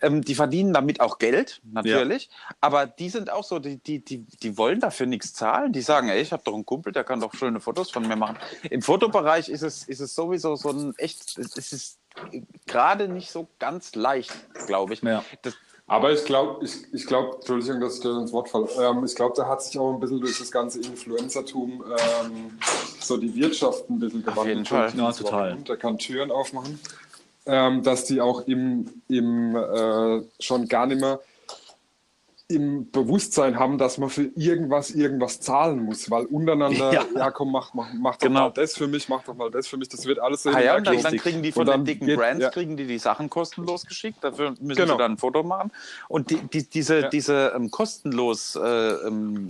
Ähm, die verdienen damit auch Geld, natürlich. Aber die sind auch so, die, die, die, die wollen dafür nichts zahlen. Die sagen, ey, ich habe doch einen Kumpel, der kann doch schöne Fotos von mir machen. Im Fotobereich ist es, ist es sowieso so ein echt, es ist gerade nicht so ganz leicht, glaube ich. Ja. Das, Aber ich glaube, ich, ich glaube, Entschuldigung, dass ich dir ins Wort falle. Ähm, ich glaube, da hat sich auch ein bisschen durch das ganze Influencertum ähm, so die Wirtschaft ein bisschen gewandelt. jeden Fall. Ja, total. Der kann Türen aufmachen. Ähm, dass die auch im, im äh, schon gar nicht mehr im Bewusstsein haben, dass man für irgendwas irgendwas zahlen muss, weil untereinander, Ja. ja, komm, mach, mach, mach doch Genau. mal das für mich, mach doch mal das für mich, das wird alles so Ah ja, und dann, dann kriegen die von den dicken geht- Brands ja. kriegen die die Sachen kostenlos geschickt. Dafür müssen Genau. sie dann ein Foto machen. Und die, die, diese, Ja. diese ähm, kostenlos äh, ähm,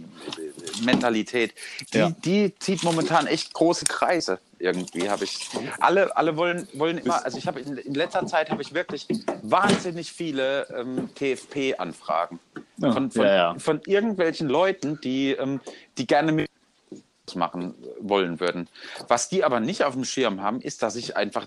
Mentalität, die, die zieht momentan echt große Kreise. Irgendwie habe ich alle, alle wollen, wollen immer. Also ich habe in, in letzter Zeit habe ich wirklich wahnsinnig viele ähm, TFP-Anfragen von, von, Ja, ja. von irgendwelchen Leuten, die, ähm, die gerne mit machen wollen würden. Was die aber nicht auf dem Schirm haben, ist, dass ich einfach,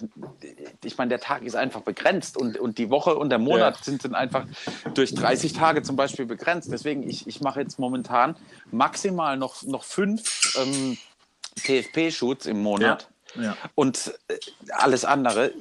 ich meine, der Tag ist einfach begrenzt und, und die Woche und der Monat Ja. sind, sind einfach durch 30 Tage zum Beispiel begrenzt. Deswegen, ich, ich mache jetzt momentan maximal noch, noch fünf ähm, TFP-Shoots im Monat. Ja. Und äh, alles andere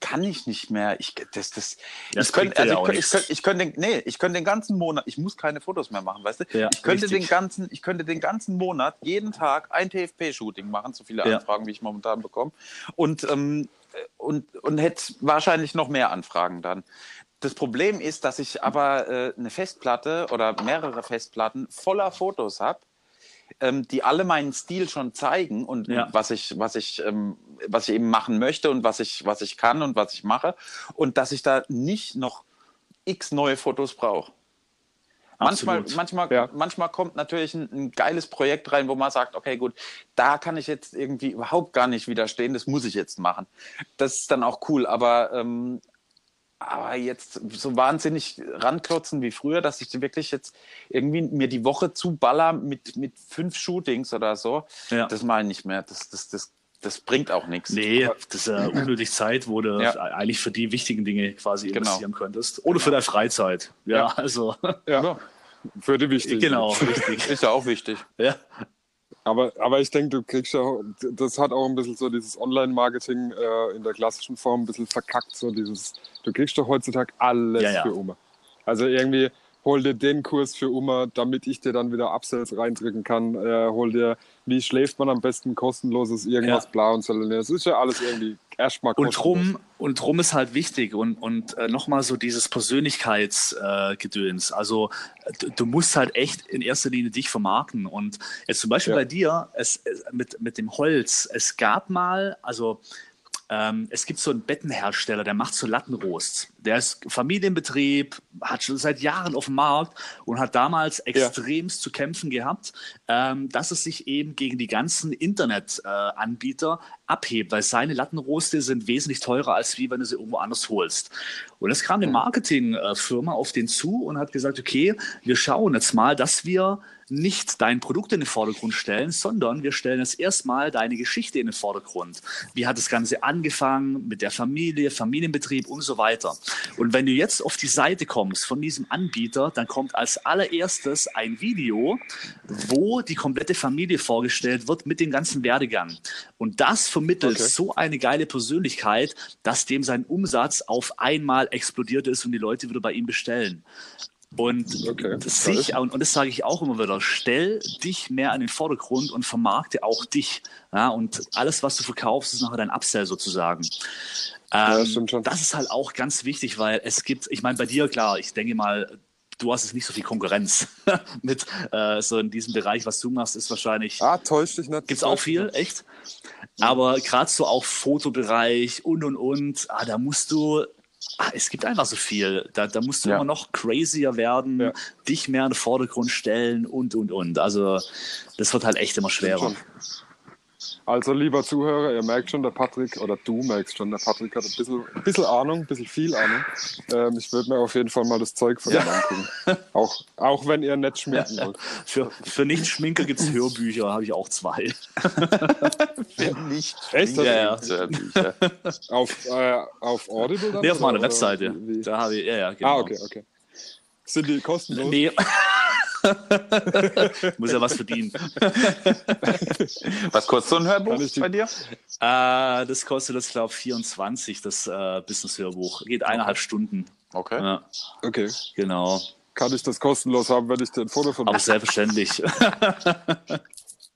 kann ich nicht mehr. Ich, das, das, Das ich könnte, also ja ich, könnte, ich, könnte, den, nee, ich könnte den ganzen Monat, ich muss keine Fotos mehr machen, weißt du? Ja, ich könnte richtig. den ganzen, ich könnte den ganzen Monat jeden Tag ein TFP-Shooting machen, so viele Ja. Anfragen, wie ich momentan bekomme, und ähm, und und hätte wahrscheinlich noch mehr Anfragen dann. Das Problem ist, dass ich aber äh, eine Festplatte oder mehrere Festplatten voller Fotos habe, ähm, die alle meinen Stil schon zeigen und Ja. was ich, was ich, ähm, was ich eben machen möchte und was ich, was ich kann und was ich mache und dass ich da nicht noch x neue Fotos brauche. Manchmal, Absolut. manchmal, Ja. manchmal kommt natürlich ein, ein geiles Projekt rein, wo man sagt, okay, gut, da kann ich jetzt irgendwie überhaupt gar nicht widerstehen, das muss ich jetzt machen. Das ist dann auch cool, aber, ähm, aber jetzt so wahnsinnig ranklotzen wie früher, dass ich wirklich jetzt irgendwie mir die Woche zuballer mit, mit fünf Shootings oder so, Ja. das ich nicht mehr. Das, das, das, das bringt auch nichts. Nee, das ist ja unnötig Zeit, wo du Ja. eigentlich für die wichtigen Dinge quasi Genau. investieren könntest. Oder für deine Freizeit. Ja, Ja. also Ja, für die wichtigen. genau, richtig. Ist ja auch wichtig. Ja. Aber, aber ich denke, du kriegst ja, das hat auch ein bisschen so dieses Online-Marketing äh, in der klassischen Form ein bisschen verkackt. So dieses, du kriegst doch heutzutage alles Ja, ja. für Oma. Also irgendwie, hol dir den Kurs für Oma, damit ich dir dann wieder Upsells reindrücken kann. Äh, hol dir, wie schläft man am besten kostenloses irgendwas Ja. blau und so. Das ist ja alles irgendwie erstmal Und kostenlos. drum, und drum ist halt wichtig und, und äh, nochmal so dieses Persönlichkeitsgedöns. Äh, also du, du musst halt echt in erster Linie dich vermarkten. Und jetzt zum Beispiel Ja. bei dir, es, es, mit, mit dem Holz, es gab mal, also ähm, es gibt so einen Bettenhersteller, der macht so Lattenrosts. Der ist Familienbetrieb, hat schon seit Jahren auf dem Markt und hat damals extremst zu kämpfen gehabt, ähm, dass es sich eben gegen die ganzen Internetanbieter äh, abhebt, weil seine Lattenroste sind wesentlich teurer, als wie wenn du sie irgendwo anders holst. Und es kam eine Marketingfirma auf den zu und hat gesagt, okay, wir schauen jetzt mal, dass wir nicht dein Produkt in den Vordergrund stellen, sondern wir stellen jetzt erstmal deine Geschichte in den Vordergrund. Wie hat das Ganze angefangen mit der Familie, Familienbetrieb und so weiter. Und wenn du jetzt auf die Seite kommst von diesem Anbieter, dann kommt als allererstes ein Video, wo die komplette Familie vorgestellt wird mit dem ganzen Werdegang. Und das vermittelt okay. so eine geile Persönlichkeit, dass dem sein Umsatz auf einmal explodiert ist und die Leute wieder bei ihm bestellen. Und, okay, sich, und, und, das sage ich auch immer wieder, stell dich mehr an den Vordergrund und vermarkte auch dich. Ja, und alles, was du verkaufst, ist nachher dein Upsell sozusagen. Ähm, ja, das ist halt auch ganz wichtig, weil es gibt, ich meine, bei dir, klar, ich denke mal, du hast jetzt nicht so viel Konkurrenz mit äh, so in diesem Bereich, was du machst, ist wahrscheinlich. Ah, täuscht dich nicht. Gibt es auch viel, echt? Aber gerade so auch Fotobereich und und und, ah, da musst du Ah, es gibt einfach so viel. Da, da musst du ja. immer noch crazier werden, ja. dich mehr in den Vordergrund stellen und, und, und. Also, das wird halt echt immer schwerer. Also, lieber Zuhörer, ihr merkt schon, der Patrick, oder du merkst schon, der Patrick hat ein bisschen, ein bisschen Ahnung, ein bisschen viel Ahnung. Ähm, ich würde mir auf jeden Fall mal das Zeug von ja. ihm angucken. Auch, auch wenn ihr nicht schminken wollt. Für, für Nicht-Schminker gibt es Hörbücher, habe ich auch zwei. für Nicht-Schminker ja, ja. Auf, äh, auf Audible dann? Nee, auf meiner Webseite. Da habe ich, ja, ja, genau. Ah, okay, okay. Sind die kostenlos? Nee. Muss ja was verdienen. was kostet so ein Hörbuch bei dir? Äh, das kostet das, glaube ich, 24, das äh, Business-Hörbuch. Geht eineinhalb Stunden. Okay. Ja. Okay. Genau. Kann ich das kostenlos haben, wenn ich dir ein Foto von Aber selbstverständlich.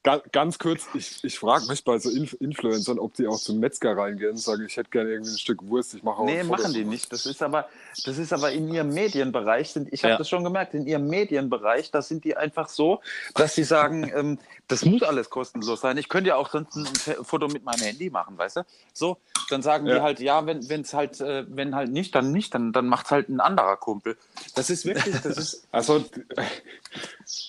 Ganz kurz, ich, ich frage mich bei so Inf Influencern, ob die auch zum Metzger reingehen und sagen, ich hätte gerne irgendwie ein Stück Wurst, ich mache auch Nee, machen die nicht. Das ist aber, das ist aber in ihrem Medienbereich, sind, ich habe ja. das schon gemerkt, in ihrem Medienbereich, da sind die einfach so, dass sie sagen, ähm, das muss alles kostenlos sein. Ich könnte ja auch sonst ein Foto mit meinem Handy machen, weißt du? So, dann sagen ja. die halt, ja, wenn es halt, äh, wenn halt nicht, dann nicht, dann, dann macht es halt ein anderer Kumpel. Das ist wirklich, das ist. Also,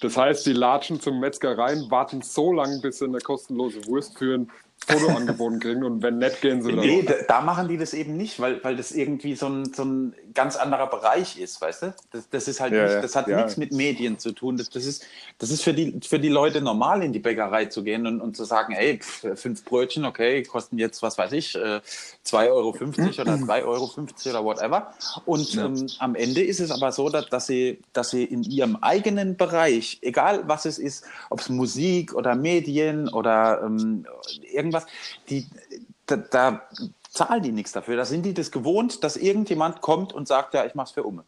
das heißt, die latschen zum Metzger rein, warten so lange, bis sie eine kostenlose Wurst führen, Foto angeboten kriegen und wenn nett gehen sie wieder. Nee, da, da, machen die das eben nicht, weil, weil das irgendwie so ein, so ein ganz anderer Bereich ist, weißt du? Das, das ist halt ja, nicht, das hat ja. nichts mit Medien zu tun. Das, das, ist, das ist für die, für die Leute normal, in die Bäckerei zu gehen und, und zu sagen, ey, pf, fünf Brötchen, okay, kosten jetzt, was weiß ich, äh, 2,50 Euro oder 3,50 Euro oder whatever. Und ja. ähm, am Ende ist es aber so, dass, dass, sie, dass sie in ihrem eigenen Bereich, egal was es ist, ob es Musik oder Medien oder ähm, irgendwas, die, da, da zahlen die nichts dafür. Da sind die das gewohnt, dass irgendjemand kommt und sagt, ja, ich mach's für Umme.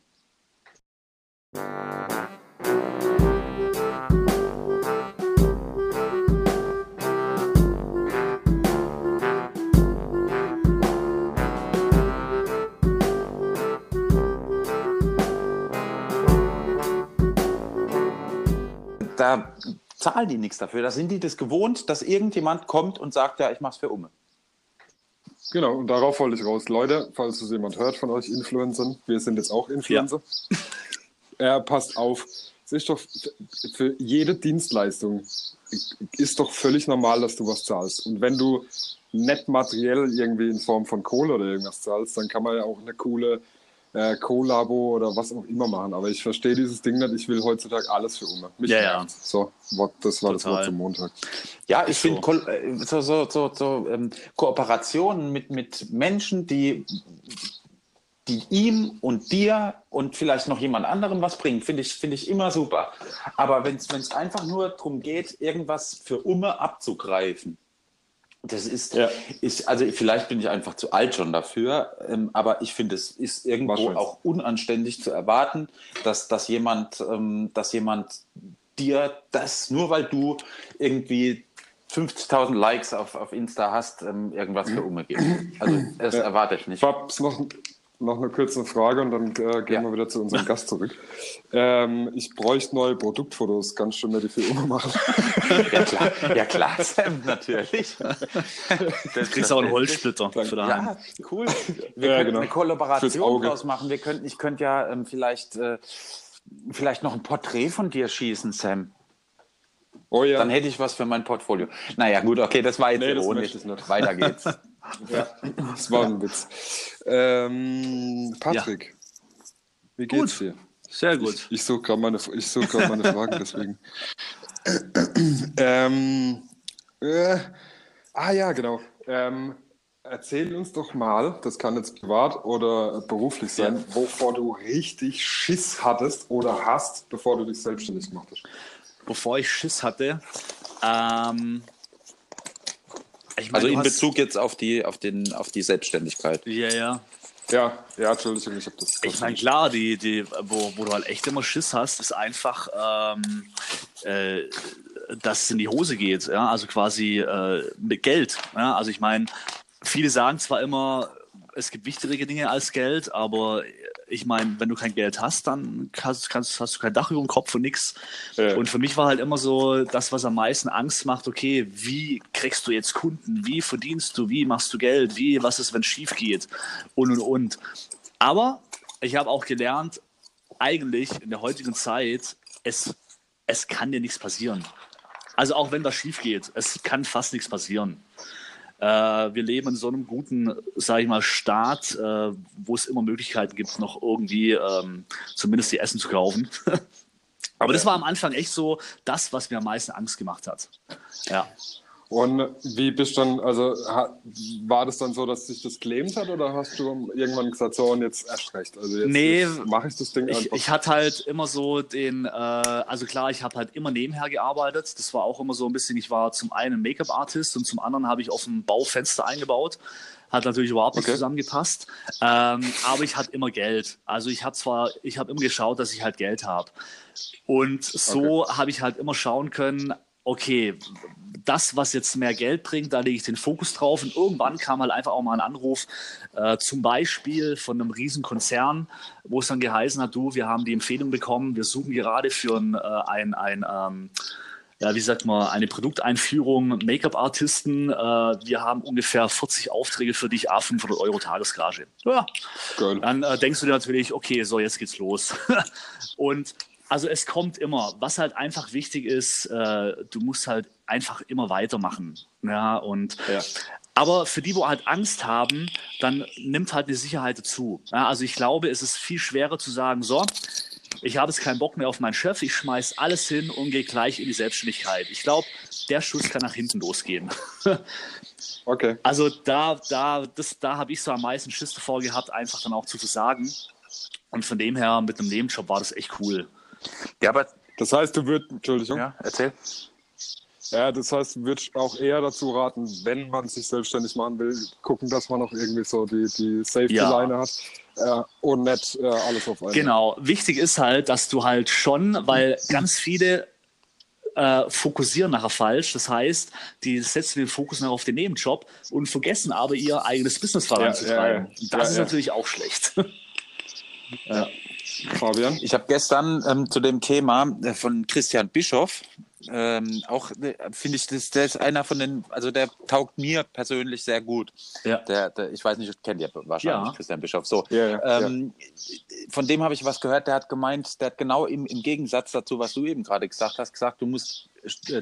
Da zahlen die nichts dafür. Da sind die das gewohnt, dass irgendjemand kommt und sagt, ja, ich mach's für Umme. Genau, und darauf wollte ich raus. Leute, falls es jemand hört von euch Influencern, wir sind jetzt auch Influencer. Ja. Äh, passt auf, es ist doch für jede Dienstleistung ist doch völlig normal, dass du was zahlst. Und wenn du nicht materiell irgendwie in Form von Kohle oder irgendwas zahlst, dann kann man ja auch eine coole äh, Collabo oder was auch immer machen. Aber ich verstehe dieses Ding nicht. Ich will heutzutage alles für Ume. Mich ja, ja. So, das war Total. das Wort zum Montag. Ja, ich finde so. Äh, so, so, so, so ähm, Kooperationen mit, mit Menschen, die die ihm und dir und vielleicht noch jemand anderem was bringen, finde ich, find ich immer super. Aber wenn es einfach nur darum geht, irgendwas für Umme abzugreifen, das ist, ja. ist, also vielleicht bin ich einfach zu alt schon dafür, ähm, aber ich finde, es ist irgendwo auch unanständig zu erwarten, dass, dass, jemand, ähm, dass jemand dir das, nur weil du irgendwie 50.000 Likes auf, auf Insta hast, ähm, irgendwas für Ume gibt. Also das ja. erwarte ich nicht. Fabs, noch, noch eine kurze Frage und dann äh, gehen ja. wir wieder zu unserem Gast zurück. Ähm, ich bräuchte neue Produktfotos. Kannst du mir die für immer machen? ja, klar, ja, klar Sam, natürlich. Du kriegst auch einen Holzsplitter für daheim. Ja, cool. Wir ja, könnten genau. eine Kollaboration draus machen. Wir könnten, ich könnte ja ähm, vielleicht, äh, vielleicht noch ein Porträt von dir schießen, Sam. Oh ja. Dann hätte ich was für mein Portfolio. Naja, gut, okay, das war jetzt nee, ironisch. Weiter geht's. Ja, das war ein Witz. Ähm, Patrick, ja. wie geht's gut. dir? Sehr gut. Ich, ich suche gerade meine, such meine Fragen, deswegen. ähm, äh, ah ja, genau. Ähm, erzähl uns doch mal, das kann jetzt privat oder beruflich sein, ja. wovor du richtig Schiss hattest oder hast, bevor du dich selbstständig gemacht hast. Bevor ich Schiss hatte, ähm, ich mein, also in Bezug jetzt auf die, auf, den, auf die Selbstständigkeit. Ja, ja. Ja, ja, Entschuldigung, ich habe das. Ich meine, klar, die, die, wo, wo du halt echt immer Schiss hast, ist einfach, ähm, äh, dass es in die Hose geht. Ja? Also quasi äh, mit Geld. Ja? Also ich meine, viele sagen zwar immer, es gibt wichtigere Dinge als Geld, aber ich meine, wenn du kein Geld hast, dann hast, kannst, hast du kein Dach über dem Kopf und nichts. Ja. Und für mich war halt immer so das, was am meisten Angst macht, okay, wie kriegst du jetzt Kunden? Wie verdienst du? Wie machst du Geld? Wie, was ist, wenn es schief geht? Und, und, und. Aber ich habe auch gelernt, eigentlich in der heutigen Zeit, es, es kann dir nichts passieren. Also auch wenn das schief geht, es kann fast nichts passieren. Äh, wir leben in so einem guten, sage ich mal, Staat, äh, wo es immer Möglichkeiten gibt, noch irgendwie ähm, zumindest die Essen zu kaufen. Aber das war am Anfang echt so das, was mir am meisten Angst gemacht hat. Ja. Und wie bist du dann, also war das dann so, dass sich das gelähmt hat oder hast du irgendwann gesagt, so und jetzt erst recht? Also jetzt, nee, mache ich das Ding ich, einfach. Ich hatte halt immer so den, äh, also klar, ich habe halt immer nebenher gearbeitet. Das war auch immer so ein bisschen, ich war zum einen Make-up-Artist und zum anderen habe ich auf dem Baufenster eingebaut hat natürlich überhaupt nicht okay. zusammengepasst. Ähm, aber ich hatte immer Geld. Also ich habe zwar, ich habe immer geschaut, dass ich halt Geld habe. Und so okay. habe ich halt immer schauen können, okay, das, was jetzt mehr Geld bringt, da lege ich den Fokus drauf. Und irgendwann kam halt einfach auch mal ein Anruf, äh, zum Beispiel von einem Riesenkonzern, wo es dann geheißen hat, du, wir haben die Empfehlung bekommen, wir suchen gerade für ein, äh, ein, ein ähm, ja, wie sagt man, eine Produkteinführung, Make-up-Artisten. Äh, wir haben ungefähr 40 Aufträge für dich, A 500 Euro Tagesgage. Ja. Dann äh, denkst du dir natürlich, okay, so jetzt geht's los. und also es kommt immer. Was halt einfach wichtig ist, äh, du musst halt einfach immer weitermachen. Ja, und ja. Aber für die, wo halt Angst haben, dann nimmt halt die Sicherheit dazu. Ja, also ich glaube, es ist viel schwerer zu sagen, so, ich habe jetzt keinen Bock mehr auf meinen Chef, ich schmeiß alles hin und gehe gleich in die Selbstständigkeit. Ich glaube, der Schuss kann nach hinten losgehen. okay. Also da, da, da habe ich so am meisten Schiss davor gehabt, einfach dann auch zu versagen. Und von dem her, mit einem Nebenjob war das echt cool. Ja, aber das heißt, du würdest, Entschuldigung. Ja, erzähl. Ja, das heißt, du würdest auch eher dazu raten, wenn man sich selbstständig machen will, gucken, dass man auch irgendwie so die, die Safety-Line ja. hat. Äh, und nicht äh, alles auf einmal. Genau. Wichtig ist halt, dass du halt schon, weil ganz viele äh, fokussieren nachher falsch. Das heißt, die setzen den Fokus nachher auf den Nebenjob und vergessen aber ihr eigenes Business voranzutreiben. Ja, ja. Das ist natürlich auch schlecht. ja. Fabian? Ich habe gestern ähm, zu dem Thema äh, von Christian Bischoff, ähm, auch äh, finde ich, das, der ist einer von den, also der taugt mir persönlich sehr gut. Ja. Der, der ich weiß nicht, kennt ihr wahrscheinlich ja. Christian Bischoff. So. Ja, ja, ähm, von dem habe ich was gehört, der hat gemeint, der hat genau im, im Gegensatz dazu, was du eben gerade gesagt hast, gesagt, du musst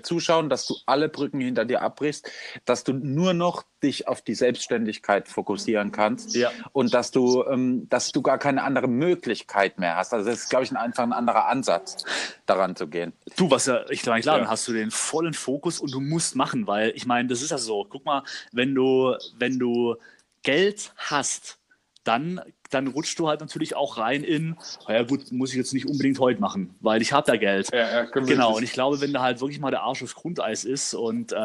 zuschauen, dass du alle Brücken hinter dir abbrichst, dass du nur noch dich auf die Selbstständigkeit fokussieren kannst ja. und dass du, ähm, dass du gar keine andere Möglichkeit mehr hast. Also das ist, glaube ich, ein, einfach ein anderer Ansatz, daran zu gehen. Du, was ja, ich meine, klar, ja. dann hast du den vollen Fokus und du musst machen, weil ich meine, das ist ja so. Guck mal, wenn du, wenn du Geld hast, dann, dann rutschst du halt natürlich auch rein in, naja gut, muss ich jetzt nicht unbedingt heute machen, weil ich habe da Geld. Ja, ja, genau, und ich glaube, wenn da halt wirklich mal der Arsch aufs Grundeis ist und äh,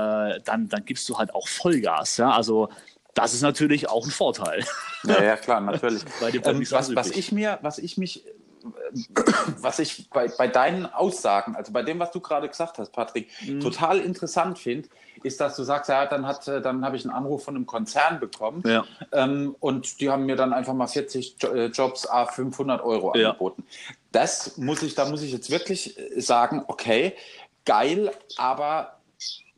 dann, dann gibst du halt auch Vollgas. Ja? Also das ist natürlich auch ein Vorteil. Ja, ja klar, natürlich. ähm, was, was, ich mir, was ich mich was ich bei, bei deinen Aussagen, also bei dem, was du gerade gesagt hast, Patrick, mhm. total interessant finde, ist, dass du sagst, ja, dann, hat, dann habe ich einen Anruf von einem Konzern bekommen ja. ähm, und die haben mir dann einfach mal 40 äh, Jobs a 500 Euro angeboten. Ja. Das muss ich, da muss ich jetzt wirklich äh, sagen, okay, geil, aber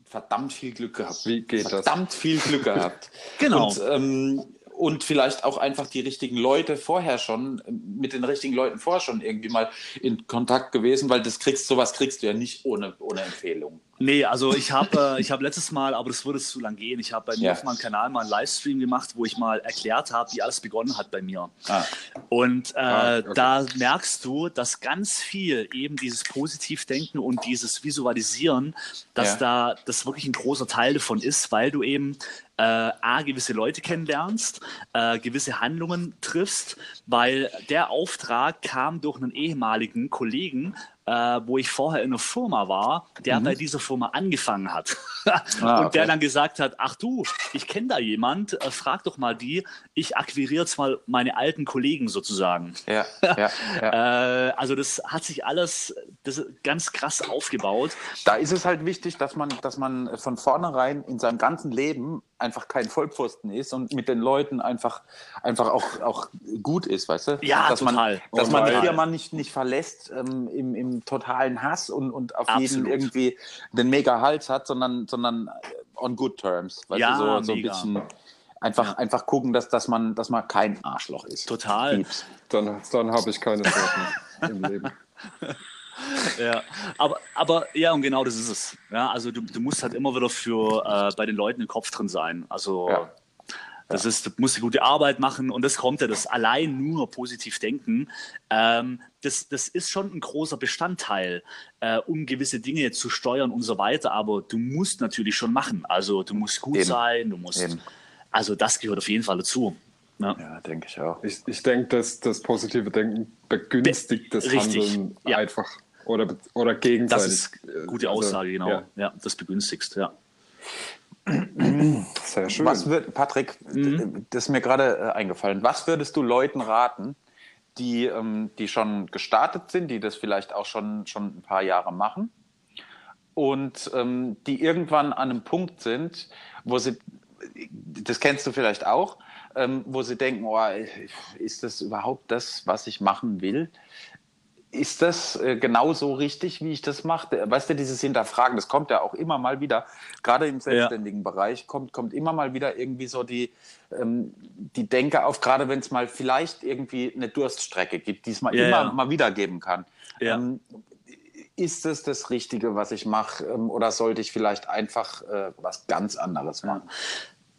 verdammt viel Glück gehabt. Wie geht verdammt das? viel Glück gehabt. genau. Und, ähm, und vielleicht auch einfach die richtigen Leute vorher schon, mit den richtigen Leuten vorher schon irgendwie mal in Kontakt gewesen, weil das kriegst, sowas kriegst du ja nicht ohne, ohne Empfehlung. Nee, also ich habe äh, hab letztes Mal, aber das würde zu lang gehen, ich habe bei mir ja. auf meinem Kanal mal einen Livestream gemacht, wo ich mal erklärt habe, wie alles begonnen hat bei mir. Ah. Und äh, ah, okay. da merkst du, dass ganz viel eben dieses Positivdenken und dieses Visualisieren, dass ja. da das wirklich ein großer Teil davon ist, weil du eben äh, A, gewisse Leute kennenlernst, äh, gewisse Handlungen triffst, weil der Auftrag kam durch einen ehemaligen Kollegen, äh, wo ich vorher in einer Firma war, der mhm. bei dieser Firma angefangen hat. ah, und der dann gesagt hat, ach du, ich kenne da jemand, äh, frag doch mal die, ich akquiriere jetzt mal meine alten Kollegen sozusagen. Ja, ja, ja. äh, also das hat sich alles das ganz krass aufgebaut. Da ist es halt wichtig, dass man, dass man von vornherein in seinem ganzen Leben einfach kein Vollpfosten ist und mit den Leuten einfach, einfach auch, auch gut ist, weißt du? Ja, dass total. Man, dass man die Firma nicht, nicht verlässt ähm, im, im totalen Hass und, und auf Absolut. jeden irgendwie den mega Hals hat, sondern, sondern on good terms. Weißt ja, du, so, so ein bisschen einfach, ja. einfach gucken, dass, dass, man, dass man kein Arschloch ist. Total. Dann, dann habe ich keine Sorgen im Leben. ja, aber, aber ja, und genau das ist es. Ja, also du, du musst halt immer wieder für äh, bei den Leuten im Kopf drin sein. Also ja. das ist, du musst eine gute Arbeit machen und das kommt ja, das allein nur positiv denken. Ähm, das, das ist schon ein großer Bestandteil, äh, um gewisse Dinge zu steuern und so weiter. Aber du musst natürlich schon machen. Also du musst gut Eben. sein, du musst. Eben. Also das gehört auf jeden Fall dazu. Ja, ja denke ich auch. Ich, ich denke, dass das positive Denken begünstigt das Richtig. Handeln ja. einfach. Oder, oder gegenseitig. Das ist eine gute also, Aussage, genau. Ja. ja, das begünstigst, ja. Sehr schön. Was wird, Patrick, mhm. das ist mir gerade äh, eingefallen. Was würdest du Leuten raten, die, ähm, die schon gestartet sind, die das vielleicht auch schon, schon ein paar Jahre machen und ähm, die irgendwann an einem Punkt sind, wo sie, das kennst du vielleicht auch, ähm, wo sie denken, oh, ist das überhaupt das, was ich machen will? Ist das äh, genauso richtig, wie ich das mache? Weißt du, dieses Hinterfragen, das kommt ja auch immer mal wieder, gerade im selbstständigen ja. Bereich, kommt, kommt immer mal wieder irgendwie so die, ähm, die Denke auf, gerade wenn es mal vielleicht irgendwie eine Durststrecke gibt, die es mal ja, immer ja. mal wieder geben kann. Ähm, ist es das Richtige, was ich mache, ähm, oder sollte ich vielleicht einfach äh, was ganz anderes machen?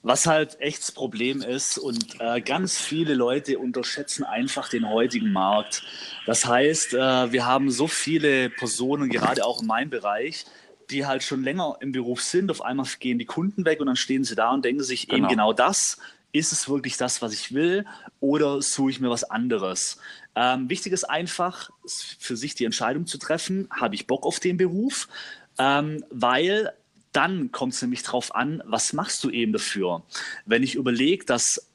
Was halt echt das Problem ist und äh, ganz viele Leute unterschätzen einfach den heutigen Markt. Das heißt, äh, wir haben so viele Personen, gerade auch in meinem Bereich, die halt schon länger im Beruf sind. Auf einmal gehen die Kunden weg und dann stehen sie da und denken sich genau. eben genau das. Ist es wirklich das, was ich will oder suche ich mir was anderes? Ähm, wichtig ist einfach, für sich die Entscheidung zu treffen, habe ich Bock auf den Beruf? Ähm, weil dann kommt es nämlich darauf an, was machst du eben dafür? Wenn ich überlege, dass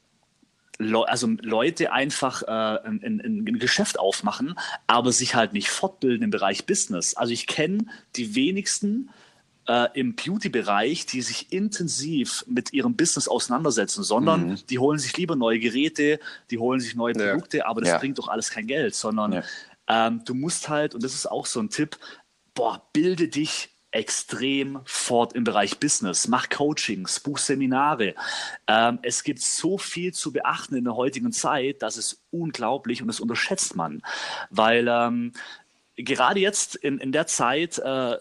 Le also Leute einfach äh, ein, ein, ein, Geschäft aufmachen, aber sich halt nicht fortbilden im Bereich Business. Also ich kenne die wenigsten äh, im Beauty-Bereich, die sich intensiv mit ihrem Business auseinandersetzen, sondern mhm. die holen sich lieber neue Geräte, die holen sich neue Produkte, ja. aber das ja. bringt doch alles kein Geld, sondern ja. ähm, du musst halt, und das ist auch so ein Tipp, boah, bilde dich extrem fort im Bereich Business, mach Coachings, buch Seminare. Ähm, es gibt so viel zu beachten in der heutigen Zeit, das ist unglaublich und das unterschätzt man, weil ähm, gerade jetzt in, in der Zeit äh,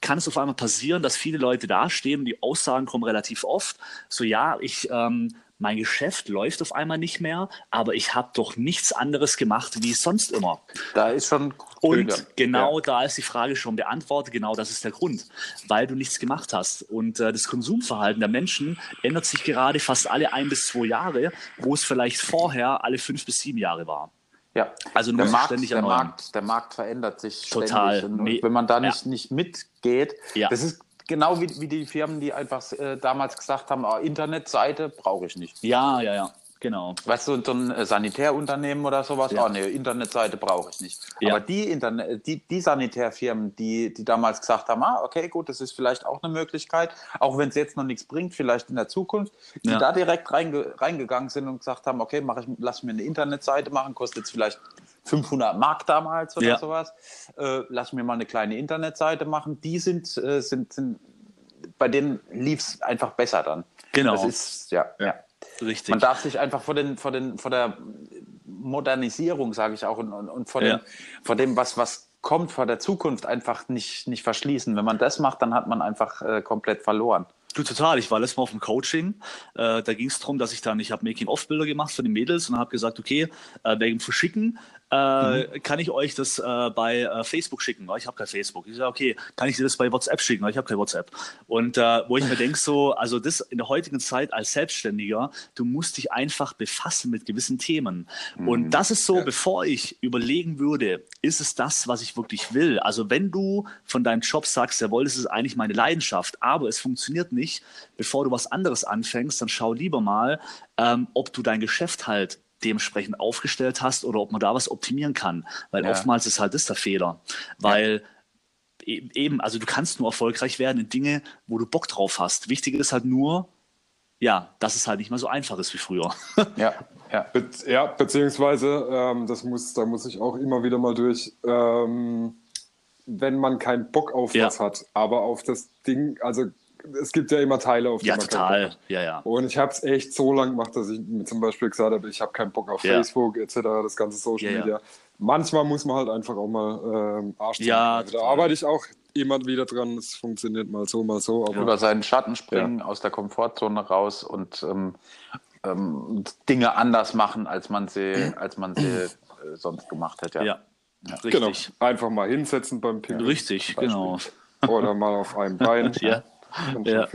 kann es auf einmal passieren, dass viele Leute dastehen und die Aussagen kommen relativ oft, so ja, ich ähm, mein Geschäft läuft auf einmal nicht mehr, aber ich habe doch nichts anderes gemacht wie sonst immer. Da ist schon. Und genau ja. da ist die Frage schon beantwortet. Genau das ist der Grund, weil du nichts gemacht hast. Und äh, das Konsumverhalten der Menschen ändert sich gerade fast alle ein bis zwei Jahre, wo es vielleicht vorher alle fünf bis sieben Jahre war. Ja, also der Markt, ständig der Markt, der Markt verändert sich Total. ständig. Und, und wenn man da nicht, ja. nicht mitgeht, ja. das ist genau wie, wie die Firmen, die einfach äh, damals gesagt haben, oh, Internetseite brauche ich nicht. Ja, ja, ja. Genau. Weißt du, so ein äh, Sanitärunternehmen oder sowas, ja. oh nee, Internetseite brauche ich nicht. Ja. Aber die, Internet, die, die Sanitärfirmen, die, die damals gesagt haben, ah, okay, gut, das ist vielleicht auch eine Möglichkeit, auch wenn es jetzt noch nichts bringt, vielleicht in der Zukunft, die ja. da direkt reinge, reingegangen sind und gesagt haben, okay, mach ich, lass mir eine Internetseite machen, kostet jetzt vielleicht 500 Mark damals oder sowas, äh, lass mir mal eine kleine Internetseite machen, die sind, äh, sind, sind bei denen lief es einfach besser dann. Genau. Das ist, ja. ja. Richtig. Man darf sich einfach vor, den, vor, den, vor der Modernisierung, sage ich auch, und, und vor, ja. dem, vor dem, was, was kommt, vor der Zukunft einfach nicht, nicht verschließen. Wenn man das macht, dann hat man einfach äh, komplett verloren. Du total. Ich war letztes Mal auf dem Coaching. Äh, da ging es darum, dass ich dann, ich habe Making-of-Bilder gemacht für die Mädels und habe gesagt, okay, äh, wegen Verschicken äh, mhm. kann ich euch das äh, bei äh, Facebook schicken? Ich habe kein Facebook. Ich sage, okay, kann ich dir das bei WhatsApp schicken? Ich habe kein WhatsApp. Und äh, wo ich mir denke, so, also das in der heutigen Zeit als Selbstständiger, du musst dich einfach befassen mit gewissen Themen. Mhm. Und das ist so, ja. bevor ich überlegen würde, ist es das, was ich wirklich will? Also wenn du von deinem Job sagst, jawohl, das ist eigentlich meine Leidenschaft, aber es funktioniert nicht, bevor du was anderes anfängst, dann schau lieber mal, ähm, ob du dein Geschäft halt dementsprechend aufgestellt hast oder ob man da was optimieren kann. Weil ja. oftmals ist halt das der Fehler. Weil ja. E-, eben, also du kannst nur erfolgreich werden in Dinge, wo du Bock drauf hast. Wichtig ist halt nur, ja, dass es halt nicht mehr so einfach ist wie früher. Ja, ja. Be ja beziehungsweise, ähm, das muss, da muss ich auch immer wieder mal durch, ähm, wenn man keinen Bock auf ja. was hat, aber auf das Ding, also es gibt ja immer Teile, auf die ja, man total. Ja, ja. Und ich habe es echt so lange gemacht, dass ich mir zum Beispiel gesagt habe, ich habe keinen Bock auf ja. Facebook etc., das ganze Social ja, Media. Manchmal muss man halt einfach auch mal ähm, Arsch ja, Da arbeite ich auch immer wieder dran. Es funktioniert mal so, mal so. Aber, Über seinen Schatten springen, aus der Komfortzone raus und ähm, ähm, Dinge anders machen, als man sie, als man sie äh, sonst gemacht hätte. Ja. Ja, genau. Einfach mal hinsetzen beim Pinkeln. Richtig, genau. Oder mal auf einem Bein. ja. Ja.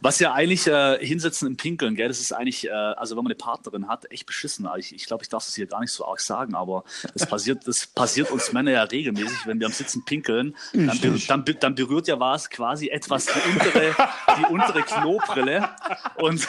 Was ja eigentlich äh, hinsetzen im Pinkeln, gell, das ist eigentlich, äh, also wenn man eine Partnerin hat, echt beschissen. Also ich, ich glaube, ich darf das hier gar nicht so arg sagen, aber das passiert, das passiert uns Männer ja regelmäßig, wenn wir am Sitzen pinkeln, dann, ber dann, dann berührt ja was quasi etwas die untere, die untere Klobrille und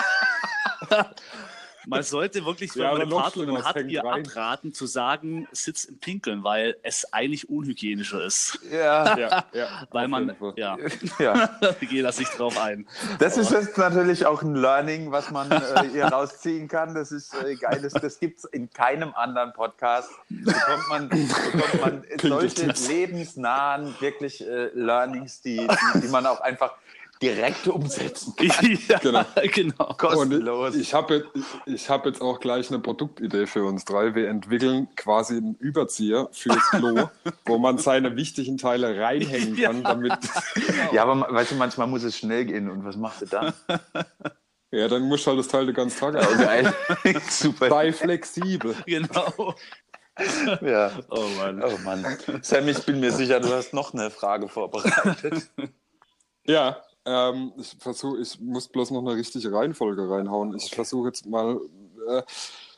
man sollte wirklich, wenn ja, man eine Partnerin hat, ihr rein. abraten zu sagen, sitz im Pinkeln, weil es eigentlich unhygienischer ist. Ja, ja, ja weil man, ja, ja. ich gehe das nicht drauf ein. Das ist jetzt natürlich auch ein Learning, was man äh, hier rausziehen kann. Das ist äh, geil. Das, das gibt es in keinem anderen Podcast. Bekommt man, bekommt man solche lebensnahen, wirklich äh, Learnings, die, die, die man auch einfach direkt umsetzen kann. ja, genau. genau. Kostenlos. Und ich habe ich hab jetzt auch gleich eine Produktidee für uns drei. Wir entwickeln quasi einen Überzieher fürs Klo, wo man seine wichtigen Teile reinhängen kann, ja. damit. Ja, aber weißt du, manchmal muss es schnell gehen und was machst du dann? Ja, dann musst du halt das Teil den ganzen Tag oh, geil. Super. Sei flexibel. Genau. Ja. Oh Mann. Oh Mann. Sam, ich bin mir sicher, du hast noch eine Frage vorbereitet. Ja, ähm, ich versuche, ich muss bloß noch eine richtige Reihenfolge reinhauen. Ich versuche jetzt mal. Äh,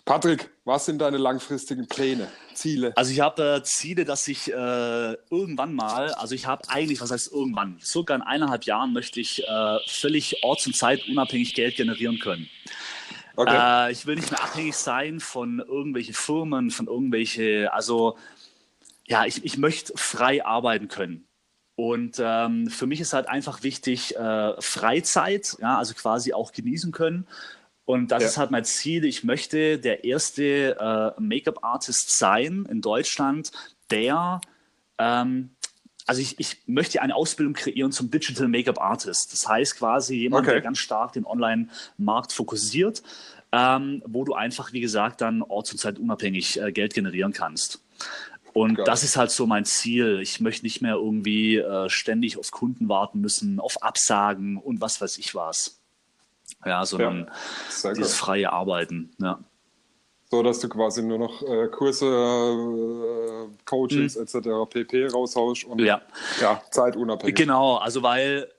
Patrick, was sind deine langfristigen Pläne, Ziele? Also ich habe äh, Ziele, dass ich äh, irgendwann mal, also ich habe eigentlich, was heißt irgendwann, circa in eineinhalb Jahren möchte ich äh, völlig orts- und zeitunabhängig Geld generieren können. Okay. Äh, ich will nicht mehr abhängig sein von irgendwelchen Firmen, von irgendwelche, also ja, ich, ich möchte frei arbeiten können. Und ähm, für mich ist halt einfach wichtig, äh, Freizeit, ja, also quasi auch genießen können. Und das ja. ist halt mein Ziel. Ich möchte der erste äh, Make-up-Artist sein in Deutschland, der, ähm, also ich, ich möchte eine Ausbildung kreieren zum Digital Make-up Artist. Das heißt quasi jemand, okay. der ganz stark den Online-Markt fokussiert, ähm, wo du einfach, wie gesagt, dann orts- und zeitunabhängig äh, Geld generieren kannst. Und Geil. das ist halt so mein Ziel. Ich möchte nicht mehr irgendwie äh, ständig auf Kunden warten müssen, auf Absagen und was weiß ich was. Ja, sondern ja, dieses freie Arbeiten. Ja. So, dass du quasi nur noch äh, Kurse, äh, Coachings mhm. etc. pp. raushaust und ja. ja, zeitunabhängig. Genau, also weil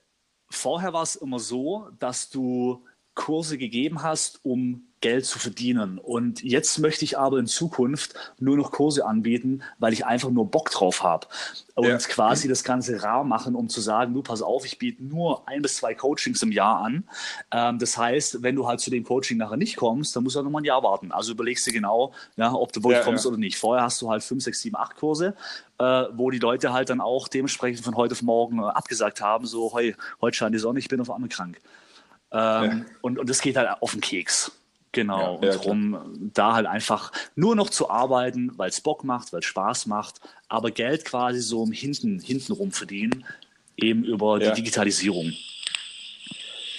vorher war es immer so, dass du Kurse gegeben hast, um Geld zu verdienen. Und jetzt möchte ich aber in Zukunft nur noch Kurse anbieten, weil ich einfach nur Bock drauf habe. Und ja. quasi das Ganze rar machen, um zu sagen, du pass auf, ich biete nur ein bis zwei Coachings im Jahr an. Ähm, das heißt, wenn du halt zu dem Coaching nachher nicht kommst, dann musst du halt nochmal ein Jahr warten. Also überlegst du genau, ja, ob du wirklich ja, kommst ja. oder nicht. Vorher hast du halt fünf, sechs, sieben, acht Kurse, äh, wo die Leute halt dann auch dementsprechend von heute auf morgen äh, abgesagt haben, so, heu, heute scheint die Sonne, ich bin auf einmal krank. Ähm, und, und das geht halt auf den Keks. Genau, ja, und darum da halt einfach nur noch zu arbeiten, weil es Bock macht, weil es Spaß macht, aber Geld quasi so im Hinten, hintenrum verdienen, eben über ja. die Digitalisierung.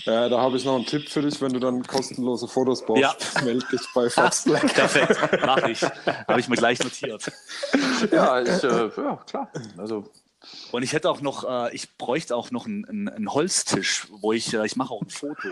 Ja, da habe ich noch einen Tipp für dich, wenn du dann kostenlose Fotos brauchst. Ja. Melde dich bei Foxlack. Perfekt, mache ich. Habe ich mir gleich notiert. Ja, ich, äh, ja klar. Also und ich hätte auch noch, äh, ich bräuchte auch noch einen, einen, einen Holztisch, wo ich, äh, ich mache auch ein Foto.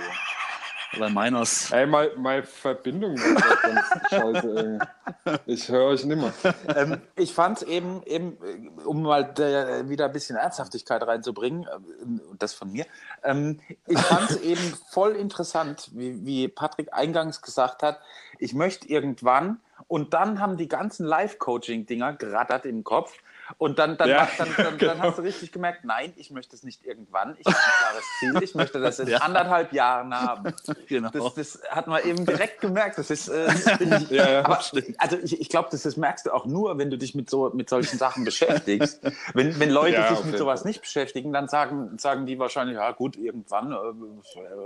Bei meiner ist. Ey, meine, meine Verbindung ist ganz scheiße. Ey. Ich höre euch nimmer. ähm, ich fand eben, eben, um mal der, wieder ein bisschen Ernsthaftigkeit reinzubringen, äh, das von mir, ähm, ich fand es eben voll interessant, wie, wie Patrick eingangs gesagt hat, ich möchte irgendwann, und dann haben die ganzen Live-Coaching-Dinger gerattert im Kopf, und dann, dann, Ja, dann, dann, genau. dann hast du richtig gemerkt, nein, ich möchte es nicht irgendwann. Ich habe ein klares Ziel. Ich möchte das in Ja. anderthalb Jahren haben. Genau. Das, das hat man eben direkt gemerkt. Das ist, äh, ich, Ja, ja, aber, also ich, ich glaube, das, das merkst du auch nur, wenn du dich mit, so, mit solchen Sachen beschäftigst. Wenn, wenn Leute Ja, sich mit sowas nicht beschäftigen, dann sagen, sagen die wahrscheinlich, ja gut, irgendwann. Äh,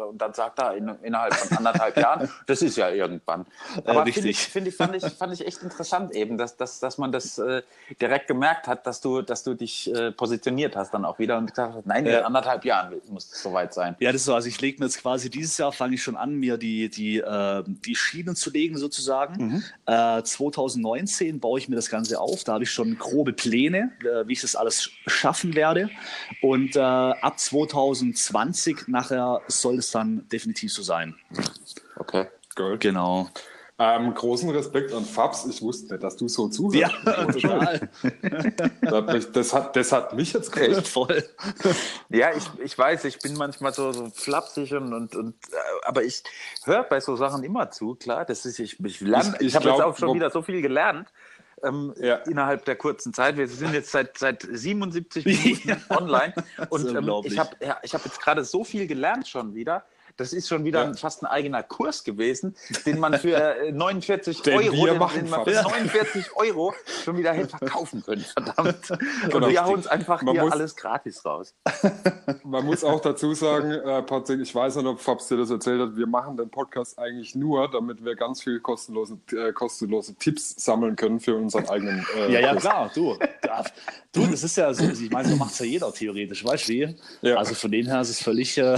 und dann sagt er in, innerhalb von anderthalb Jahren, das ist ja irgendwann. Aber richtig. finde ich, find ich, fand ich, fand ich echt interessant eben, dass, dass, dass man das äh, direkt gemerkt hat, dass du, dass du dich äh, positioniert hast dann auch wieder und gesagt hast, nein, in Ja. anderthalb Jahren muss es soweit sein. Ja, das ist so. Also ich lege mir jetzt quasi dieses Jahr fange ich schon an, mir die, die, äh, die Schienen zu legen sozusagen. Äh, 2019 baue ich mir das Ganze auf. Da habe ich schon grobe Pläne, äh, wie ich das alles schaffen werde. Und äh, ab 2020 nachher soll es dann definitiv so sein. Okay. Gold. Genau. Ähm, großen Respekt an Fabs. Ich wusste nicht, dass du so zuhörst. Ja, total. Das hat mich, das, hat, mich jetzt gefreut. Voll. Ja, ich, ich weiß, ich bin manchmal so, so flapsig und, und, und äh, aber ich höre bei so Sachen immer zu, klar. Das ist, ich, ich lerne, Ich- ich, ich habe jetzt auch schon wieder so viel gelernt. Ähm, Ja. innerhalb der kurzen Zeit. Wir sind jetzt seit, seit 77 Minuten online und ähm, ich habe ja, ich hab jetzt gerade so viel gelernt schon wieder. Das ist schon wieder Ja. fast ein eigener Kurs gewesen, den man für äh, 49 Den Euro, den, den man für Fabs. 49 Euro schon wieder hätte verkaufen können, verdammt. Und Genau. wir hauen uns einfach Man hier muss- alles gratis raus. Man muss auch dazu sagen, äh, Patrick, ich weiß nicht, ob Fabs dir das erzählt hat, wir machen den Podcast eigentlich nur, damit wir ganz viel kostenlose, äh, kostenlose Tipps sammeln können für unseren eigenen äh, Ja, ja, Kurs. klar, du. Du, das ist ja so, ich meine, so macht es ja jeder theoretisch, weißt du wie? Ja. Also von dem her ist es völlig äh,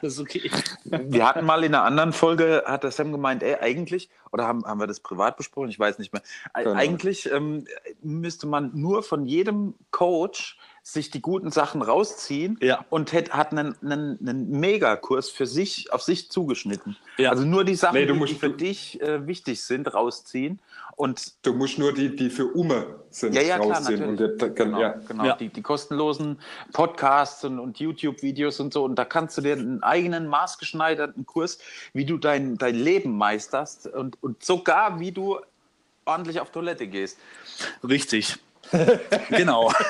alles okay. Wir hatten mal in einer anderen Folge, hat der Sam gemeint, ey, eigentlich, oder haben, haben wir das privat besprochen? Ich weiß nicht mehr. Keine Eigentlich ähm, müsste man nur von jedem Coach sich die guten Sachen rausziehen Ja. und hätte, hat einen, einen, einen Megakurs für sich, auf sich zugeschnitten. Ja. Also nur die Sachen, Nee, die, die für dich äh, wichtig sind, rausziehen. Und Du musst nur die, die für Ume sind, ja, ja, klar, rausziehen. natürlich. Und der, genau, ja. genau. Ja. Die, die kostenlosen Podcasts und, und YouTube-Videos und so. Und da kannst du dir einen eigenen maßgeschneiderten Kurs, wie du dein, dein Leben meisterst und, und sogar wie du ordentlich auf Toilette gehst. Richtig. Genau.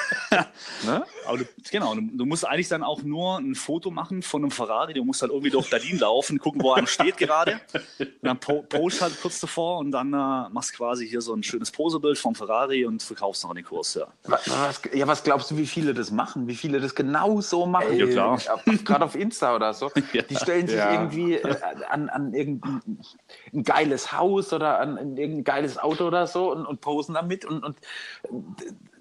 Ne? Aber du, genau, du, musst eigentlich dann auch nur ein Foto machen von einem Ferrari. Du musst halt irgendwie durch Berlin laufen, gucken, wo einer steht gerade. Und dann po post halt kurz davor und dann äh, machst quasi hier so ein schönes Posebild vom Ferrari und verkaufst noch den Kurs. Ja. Was, was, ja, was glaubst du, wie viele das machen? Wie viele das genau so machen? Ja, klar. Gerade auf Insta oder so. Ja. Die stellen sich Ja. irgendwie äh, an, an irgendein ein geiles Haus oder an, an irgendein geiles Auto oder so und, und posen damit und, und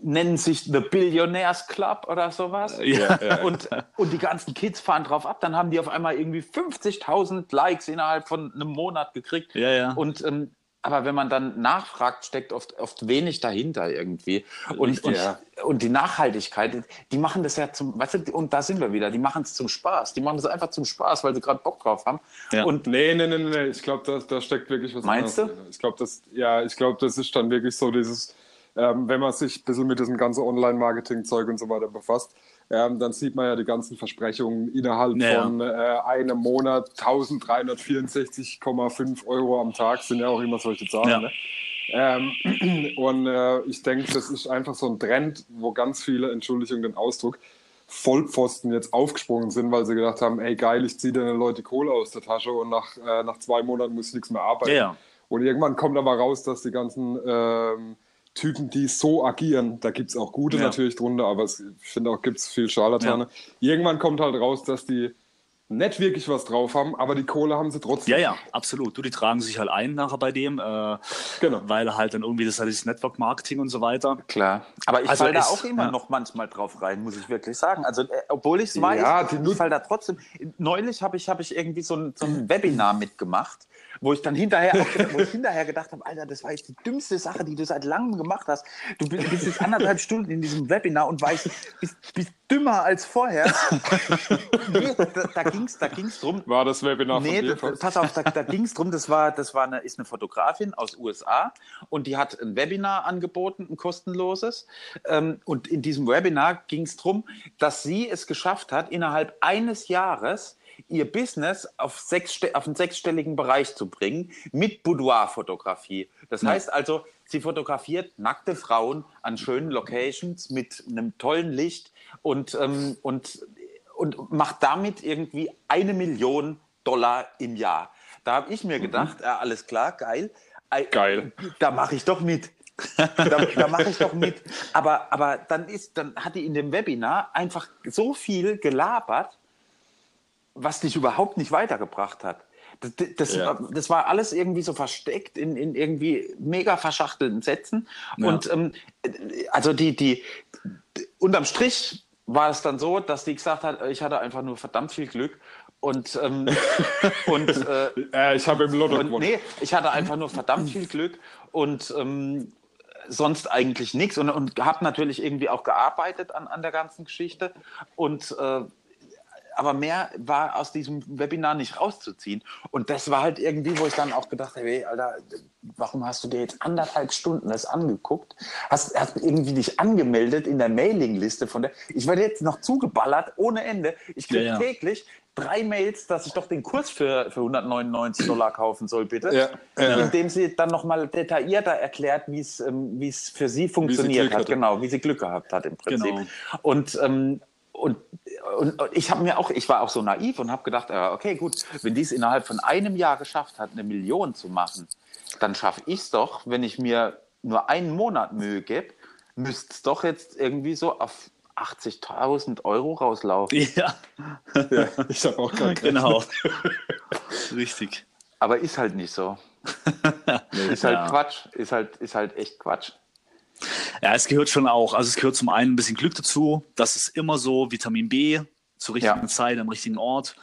nennen sich The Billionaires Club oder sowas. Ja, ja. Und, und die ganzen Kids fahren drauf ab. Dann haben die auf einmal irgendwie 50.000 Likes innerhalb von einem Monat gekriegt. Ja, ja. Und ähm, aber wenn man dann nachfragt, steckt oft, oft wenig dahinter irgendwie. Und, Richtig, und, ja. und die Nachhaltigkeit, die machen das ja zum, weißt du, und da sind wir wieder, die machen es zum Spaß. Die machen das einfach zum Spaß, weil sie gerade Bock drauf haben. Ja. Und Nee, nee, nee, nee, nee. Ich glaube, da, da steckt wirklich was Meinst anderes drin. Ich glaube, das, ja, ich glaube, das ist dann wirklich so dieses, ähm, wenn man sich ein bisschen mit diesem ganzen Online-Marketing-Zeug und so weiter befasst, ähm, dann sieht man ja die ganzen Versprechungen innerhalb Ja, ja. von äh, einem Monat 1364,5 Euro am Tag, sind ja auch immer solche Zahlen. Ja. Ne? Ähm, und äh, ich denke, das ist einfach so ein Trend, wo ganz viele, Entschuldigung den Ausdruck, Vollpfosten jetzt aufgesprungen sind, weil sie gedacht haben, ey geil, ich ziehe den Leute Kohle aus der Tasche und nach, äh, nach zwei Monaten muss ich nichts mehr arbeiten. Ja. Und irgendwann kommt aber raus, dass die ganzen ähm, Typen, die so agieren, da gibt es auch gute Ja. natürlich drunter, aber es, ich finde auch, gibt es viel Scharlatane. Irgendwann kommt halt raus, dass die nicht wirklich was drauf haben, aber die Kohle haben sie trotzdem. Ja, ja, absolut. Du, die tragen sich halt ein nachher bei dem, äh, Genau. weil halt dann irgendwie das, halt dieses Network-Marketing und so weiter. klar. Aber ich Also falle da auch immer ja. noch manchmal drauf rein, muss ich wirklich sagen. Also, äh, obwohl ich es weiß, Ja, ich falle da trotzdem. Neulich habe ich, hab ich irgendwie so ein, so ein Webinar mitgemacht, wo ich dann hinterher, auch, wo ich hinterher gedacht habe, Alter, das war jetzt die dümmste Sache, die du seit langem gemacht hast. Du bist bist jetzt anderthalb Stunden in diesem Webinar und weißt, bist, bist dümmer als vorher. nee, da, da ging es da ging's drum. War das Webinar nee, von dir? da, pass auf, da, da ging es drum, das war, das war eine, ist eine Fotografin aus USA und die hat ein Webinar angeboten, ein kostenloses. Ähm, und in diesem Webinar ging es darum, dass sie es geschafft hat, innerhalb eines Jahres ihr Business auf, sechs, auf einen sechsstelligen Bereich zu bringen mit Boudoir-Fotografie. Das heißt also, sie fotografiert nackte Frauen an schönen Locations mit einem tollen Licht und, ähm, und, und macht damit irgendwie eine Million Dollar im Jahr. Da habe ich mir gedacht, äh, alles klar, geil. Ei- Geil. Da mache ich doch mit. da da mache ich doch mit. Aber, aber dann, ist, dann hat die in dem Webinar einfach so viel gelabert, was dich überhaupt nicht weitergebracht hat. Das, das, Ja. das war alles irgendwie so versteckt in, in irgendwie mega verschachtelten Sätzen. Ja. Und ähm, also die, die, unterm Strich war es dann so, dass die gesagt hat, ich hatte einfach nur verdammt viel Glück. Und, ähm, und äh, Äh, ich habe im Lotto gewonnen. nee, ich hatte einfach nur verdammt viel Glück und ähm, sonst eigentlich nichts und, und habe natürlich irgendwie auch gearbeitet an, an der ganzen Geschichte und äh, aber mehr war aus diesem Webinar nicht rauszuziehen. Und das war halt irgendwie, wo ich dann auch gedacht habe, hey, Alter, warum hast du dir jetzt anderthalb Stunden das angeguckt? Hast, hast irgendwie dich angemeldet in der Mailingliste von der. Ich werde jetzt noch zugeballert ohne Ende. Ich kriege Ja, ja. täglich drei Mails, dass ich doch den Kurs für, für 199 Dollar kaufen soll, bitte. Ja, ja. Indem sie dann nochmal detaillierter erklärt, wie es ähm, es für sie funktioniert Glück hat. hatte. Genau, wie sie Glück gehabt hat im Prinzip. Genau. Und, ähm, und, und, ich habe mir auch, ich war auch so naiv und habe gedacht, äh, okay, gut, wenn die es innerhalb von einem Jahr geschafft hat, eine Million zu machen, dann schaffe ich es doch, wenn ich mir nur einen Monat Mühe gebe, müsste es doch jetzt irgendwie so auf 80.000 Euro rauslaufen. Ja, Ja, ich habe auch gerade genau. Richtig. Aber ist halt nicht so. ist halt Ja. Quatsch. Ist halt, ist halt echt Quatsch. Ja, es gehört schon auch. Also es gehört zum einen ein bisschen Glück dazu. Das ist immer so Vitamin B zur richtigen Ja. Zeit am richtigen Ort.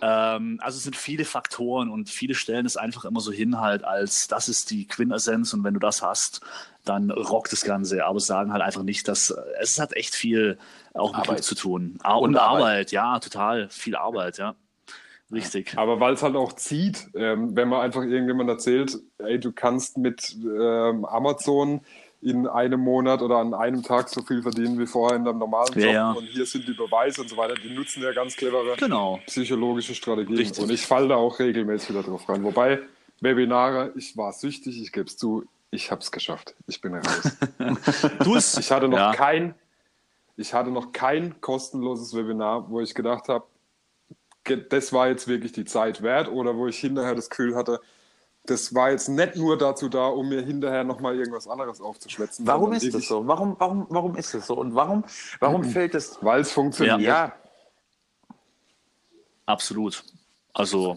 Ähm, also es sind viele Faktoren und viele stellen es einfach immer so hin halt als das ist die Quintessenz und wenn du das hast, dann rockt das Ganze. Aber sagen halt einfach nicht, dass es hat echt viel auch mit Arbeit. Glück zu tun. Ah, Und und, Arbeit. Arbeit. ja, total. Viel Arbeit, ja. Richtig. Aber weil es halt auch zieht, ähm, wenn man einfach irgendjemand erzählt, ey, du kannst mit ähm, Amazon in einem Monat oder an einem Tag so viel verdienen wie vorher in deinem normalen Job ja. und hier sind die Beweise und so weiter, die nutzen ja ganz clevere Genau. psychologische Strategien Richtig. und ich falle da auch regelmäßig wieder drauf rein. Wobei, Webinare, ich war süchtig, ich gebe es zu, ich habe es geschafft. Ich bin raus. Du es. Ich hatte noch ja. kein, ich hatte noch kein kostenloses Webinar, wo ich gedacht habe, das war jetzt wirklich die Zeit wert oder wo ich hinterher das Gefühl hatte, das war jetzt nicht nur dazu da, um mir hinterher nochmal irgendwas anderes aufzuschwätzen. Warum ist das so? Warum, warum, warum ist das so? Und warum, warum fällt es. Weil es funktioniert. Ja, Absolut. Also,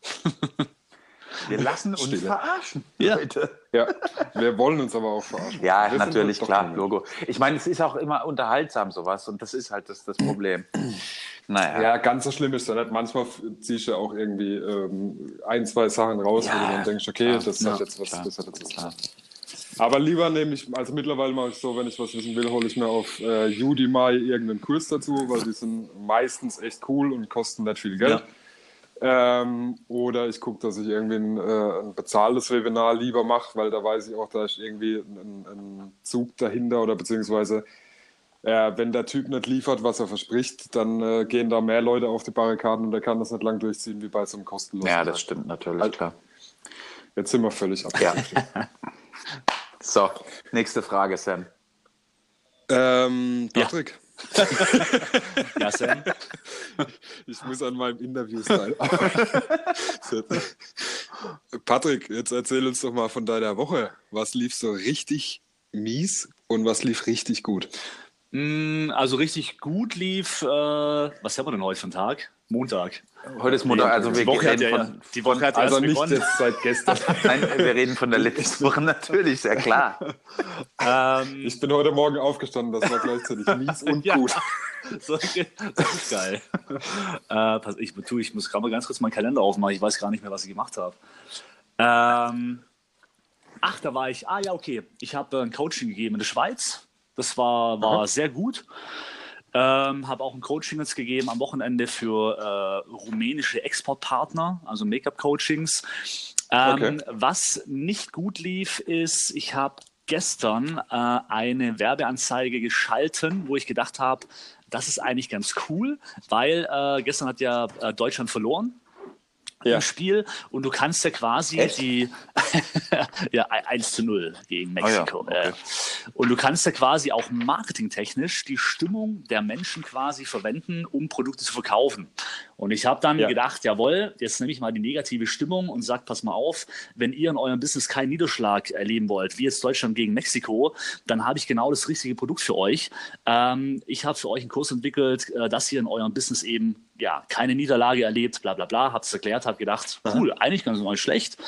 wir lassen uns Stille. verarschen. Ja. Leute. Ja, wir wollen uns aber auch verarschen. Ja, Wir natürlich, klar. Logo. Ich meine, es ist auch immer unterhaltsam, sowas, und das ist halt das, das Problem. Naja. Ja, ganz so schlimm ist ja nicht. Manchmal ziehst du auch irgendwie ähm, ein, zwei Sachen raus, wo Ja, du dann denkst, okay, klar, das ja, hat jetzt was, klar, das hat jetzt was. klar. Aber lieber nehme ich, also mittlerweile mache ich so, wenn ich was wissen will, hole ich mir auf äh, Udemy irgendeinen Kurs dazu, weil die sind meistens echt cool und kosten nicht viel Geld. Ähm, oder ich gucke, dass ich irgendwie ein, äh, ein bezahltes Webinar lieber mache, weil da weiß ich auch, da ist irgendwie ein, ein Zug dahinter oder beziehungsweise äh, wenn der Typ nicht liefert, was er verspricht, dann äh, gehen da mehr Leute auf die Barrikaden und er kann das nicht lang durchziehen wie bei so einem kostenlosen. ja, das stimmt natürlich, klar. Jetzt sind wir völlig ab. Ja. So, nächste Frage, Sam. Ähm, Patrick, ja, Sam. ich muss an meinem Interview-Style arbeiten. Patrick, jetzt erzähl uns doch mal von deiner Woche. Was lief so richtig mies und was lief richtig gut? Mm, Also richtig gut lief, äh, was haben wir denn heute für einen Tag? Montag. Heute ist Montag, also wir die Woche hat reden ja, von, die Woche hat Also nicht seit gestern. Nein, wir reden von der letzten Woche natürlich, sehr klar. Ähm, Ich bin heute Morgen aufgestanden, das war gleichzeitig mies und Ja. gut. so, das ist geil. äh, pass, ich, tu, ich muss gerade mal ganz kurz meinen Kalender aufmachen. Ich weiß gar nicht mehr, was ich gemacht habe. Ähm, ach, da war ich. Ah, ja, okay. Ich habe ein Coaching gegeben in der Schweiz. Das war, war sehr gut. Ähm, habe auch ein Coaching jetzt gegeben am Wochenende für äh, rumänische Exportpartner, also Make-up-Coachings. Ähm, okay. Was nicht gut lief, ist, ich habe gestern äh, eine Werbeanzeige geschalten, wo ich gedacht habe, das ist eigentlich ganz cool, weil äh, gestern hat ja äh, Deutschland verloren ja. im Spiel und du kannst ja quasi Echt? die ja 1 zu 0 gegen Mexiko. Ah, ja. okay. Und du kannst ja quasi auch marketingtechnisch die Stimmung der Menschen quasi verwenden, um Produkte zu verkaufen. Und ich habe dann ja. gedacht, jawohl, jetzt nehme ich mal die negative Stimmung und sage, pass mal auf, wenn ihr in eurem Business keinen Niederschlag erleben wollt, wie jetzt Deutschland gegen Mexiko, dann habe ich genau das richtige Produkt für euch. Ähm, ich habe für euch einen Kurs entwickelt, äh, dass ihr in eurem Business eben ja, keine Niederlage erlebt, bla bla bla, habe es erklärt, habe gedacht, cool, eigentlich ganz neu schlecht,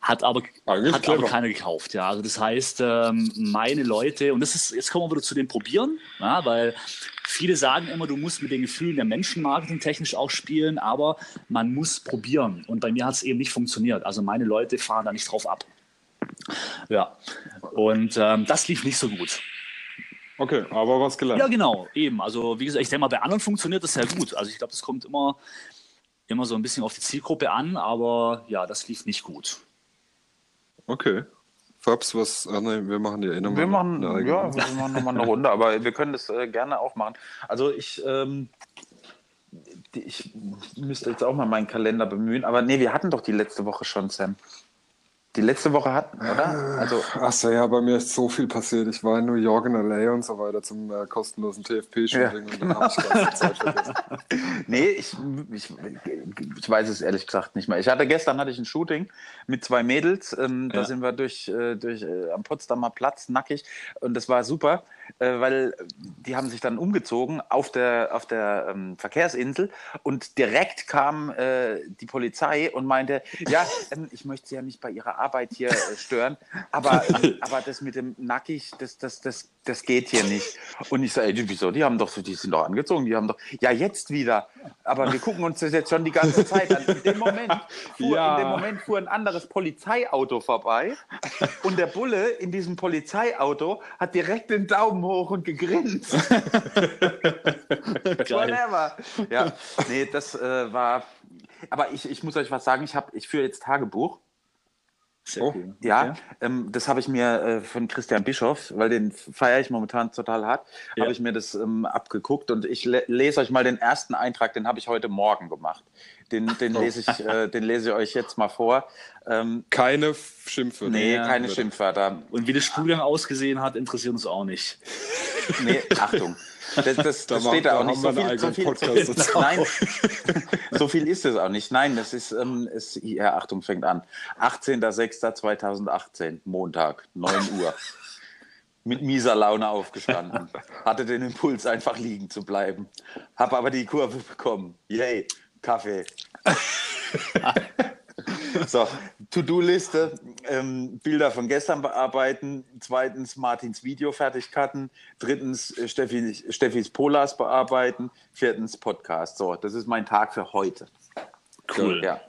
hat aber, hat aber keiner gekauft. Ja, also das heißt, ähm, meine Leute, und das ist, jetzt kommen wir wieder zu dem Probieren, ja, weil viele sagen immer, du musst mit den Gefühlen der Menschen marketingtechnisch auch spielen, aber man muss probieren. Und bei mir hat es eben nicht funktioniert. Also meine Leute fahren da nicht drauf ab. Ja, und ähm, das lief nicht so gut. Okay, aber was gelernt. Ja, genau, eben. Also, wie gesagt, ich denke mal, bei anderen funktioniert das sehr gut. Also, ich glaube, das kommt immer, immer so ein bisschen auf die Zielgruppe an, aber ja, das lief nicht gut. Okay. Fabs, was, ach nee, wir machen ja eh nochmal. Wir machen, eine, ja, wir machen nochmal eine Runde, aber wir können das äh, gerne auch machen. Also, ich, ähm, ich müsste jetzt auch mal meinen Kalender bemühen, aber nee, wir hatten doch die letzte Woche schon, Sam die letzte Woche hatten, oder? Also, Achso, ja, bei mir ist so viel passiert. Ich war in New York in LA und so weiter zum äh, kostenlosen TFP-Shooting ja. und dann habe ich ganze Zeit vergessen. nee, ich, ich, ich weiß es ehrlich gesagt nicht mehr. Ich hatte gestern hatte ich ein Shooting mit zwei Mädels. Ähm, ja. Da sind wir durch, äh, durch äh, am Potsdamer Platz nackig und das war super, äh, weil die haben sich dann umgezogen auf der, auf der ähm, Verkehrsinsel und direkt kam äh, die Polizei und meinte, ja, ähm, ich möchte sie ja nicht bei ihrer Arbeit hier äh, stören. Aber, aber das mit dem Nackig, das, das, das, das geht hier nicht. Und ich sage, wieso? Die haben doch so, die sind doch angezogen, die haben doch, ja, jetzt wieder. Aber wir gucken uns das jetzt schon die ganze Zeit an. In dem Moment fuhr, ja. in dem Moment fuhr ein anderes Polizeiauto vorbei und der Bulle in diesem Polizeiauto hat direkt den Daumen hoch und gegrinst. Whatever. Ja, nee, das äh, war. Aber ich, ich muss euch was sagen, ich, ich führe jetzt Tagebuch. Sehr oh, cool. Ja, okay. ähm, das habe ich mir äh, von Christian Bischoff, weil den feiere ich momentan total hart, ja. habe ich mir das ähm, abgeguckt und ich le lese euch mal den ersten Eintrag, den habe ich heute Morgen gemacht. Den, den, oh. lese ich, äh, den lese ich euch jetzt mal vor. Ähm, keine Schimpfwörter. Nee, keine Schimpfwörter. Und wie das Studium ausgesehen hat, interessiert uns auch nicht. Nee, Achtung. Das, das, das steht da auch nicht. So viel, so, viel, nein, so viel ist es auch nicht. Nein, das ist, ähm, ist ja, Achtung, fängt an. 18.06.2018, Montag, 9 Uhr. Mit mieser Laune aufgestanden. Hatte den Impuls, einfach liegen zu bleiben. Habe aber die Kurve bekommen. Yay, Kaffee. So, To-Do-Liste, ähm, Bilder von gestern bearbeiten, zweitens Martins Video fertig cutten, drittens äh, Steffi, Steffis Polars bearbeiten, viertens Podcast. So, das ist mein Tag für heute. Cool. Ja.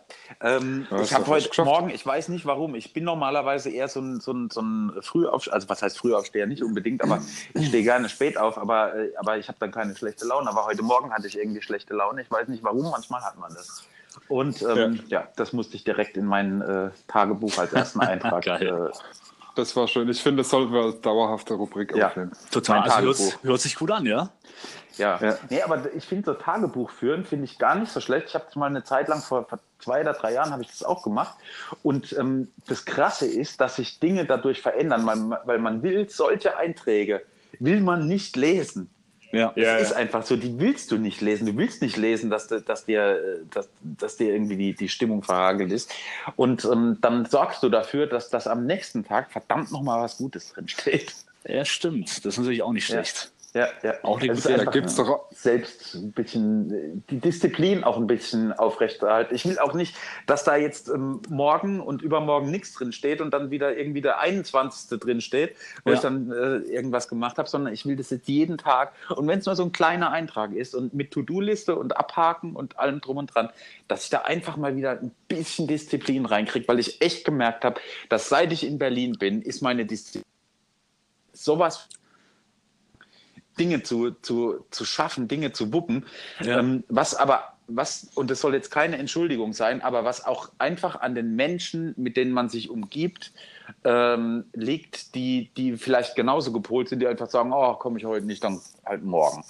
Ähm, ich habe heute geschafft. Morgen, ich weiß nicht warum, ich bin normalerweise eher so ein, so ein, so ein Frühaufsteher, also was heißt Frühaufsteher, nicht unbedingt, aber ich stehe gerne spät auf, aber, äh, aber ich habe dann keine schlechte Laune. Aber heute Morgen hatte ich irgendwie schlechte Laune, ich weiß nicht warum, manchmal hat man das. Und ähm, ja. ja. das musste ich direkt in mein äh, Tagebuch als ersten Eintrag. äh, das war schön. Ich finde, das sollten wir als dauerhafte Rubrik ja, aufnehmen. Total. Also hört, hört, sich gut an, ja? Ja. ja. Nee, aber ich finde so Tagebuch führen finde ich gar nicht so schlecht. Ich habe das mal eine Zeit lang vor, vor zwei oder drei Jahren habe ich das auch gemacht. Und ähm, das Krasse ist, dass sich Dinge dadurch verändern, weil, weil man will solche Einträge will man nicht lesen. Ja, es ja, ist ja. einfach so, die willst du nicht lesen. Du willst nicht lesen, dass, dass, dir, dass, dass dir irgendwie die, die Stimmung verhagelt ist. Und ähm, dann sorgst du dafür, dass das am nächsten Tag verdammt nochmal was Gutes drin steht. Ja, stimmt. Das ist natürlich auch nicht schlecht. Ja, ja. Auch die also da gibt es doch selbst ein bisschen die Disziplin auch ein bisschen aufrechterhalten. Ich will auch nicht, dass da jetzt ähm, morgen und übermorgen nichts drin steht und dann wieder irgendwie der 21. drin steht, wo ja. ich dann äh, irgendwas gemacht habe, sondern ich will das jetzt jeden Tag und wenn es nur so ein kleiner Eintrag ist und mit To-Do-Liste und Abhaken und allem drum und dran, dass ich da einfach mal wieder ein bisschen Disziplin reinkriege, weil ich echt gemerkt habe, dass seit ich in Berlin bin, ist meine Disziplin sowas Dinge zu, zu, zu schaffen, Dinge zu wuppen. Ja. Ähm, was aber, was, und das soll jetzt keine Entschuldigung sein, aber was auch einfach an den Menschen, mit denen man sich umgibt, ähm, liegt, die, die vielleicht genauso gepolt sind, die einfach sagen, oh, komme ich heute nicht, dann halt morgen.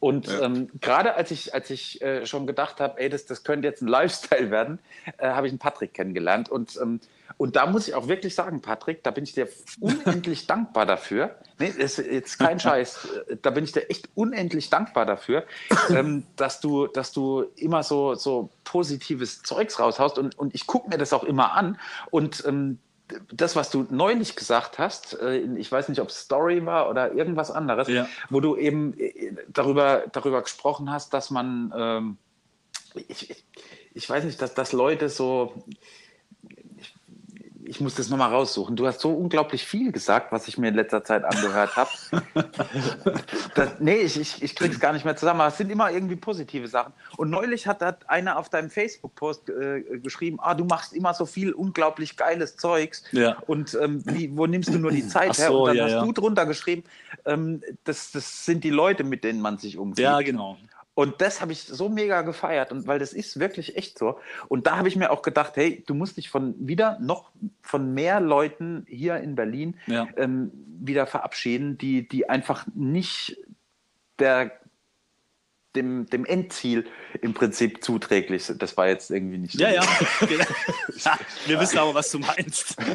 Und ja. ähm, gerade als ich, als ich äh, schon gedacht habe, ey, das, das könnte jetzt ein Lifestyle werden, äh, habe ich einen Patrick kennengelernt. Und, ähm, und da muss ich auch wirklich sagen, Patrick, da bin ich dir unendlich dankbar dafür. Nee, ist jetzt kein Scheiß. Da bin ich dir echt unendlich dankbar dafür, ähm, dass, du, dass du immer so, so positives Zeugs raushaust. Und, und ich gucke mir das auch immer an. Und ähm, das, was du neulich gesagt hast, äh, ich weiß nicht, ob es Story war oder irgendwas anderes, ja. wo du eben äh, darüber, darüber gesprochen hast, dass man, ähm, ich, ich weiß nicht, dass, dass Leute so, ich muss das nochmal raussuchen. Du hast so unglaublich viel gesagt, was ich mir in letzter Zeit angehört habe. nee, ich, ich, ich krieg's gar nicht mehr zusammen. Aber es sind immer irgendwie positive Sachen. Und neulich hat, hat einer auf deinem Facebook-Post äh, geschrieben, ah, du machst immer so viel unglaublich geiles Zeugs. Ja. Und ähm, wie, wo nimmst du nur die Zeit so, her? Und dann ja, hast ja. du drunter geschrieben, ähm, das, das sind die Leute, mit denen man sich umgeht. Ja, genau. Und das habe ich so mega gefeiert und weil das ist wirklich echt so. Und da habe ich mir auch gedacht, hey, du musst dich von wieder noch von mehr Leuten hier in Berlin ja. ähm, wieder verabschieden, die, die einfach nicht der dem, dem Endziel im Prinzip zuträglich sind. Das war jetzt irgendwie nicht so. Ja, ja. Wir wissen aber, was du meinst.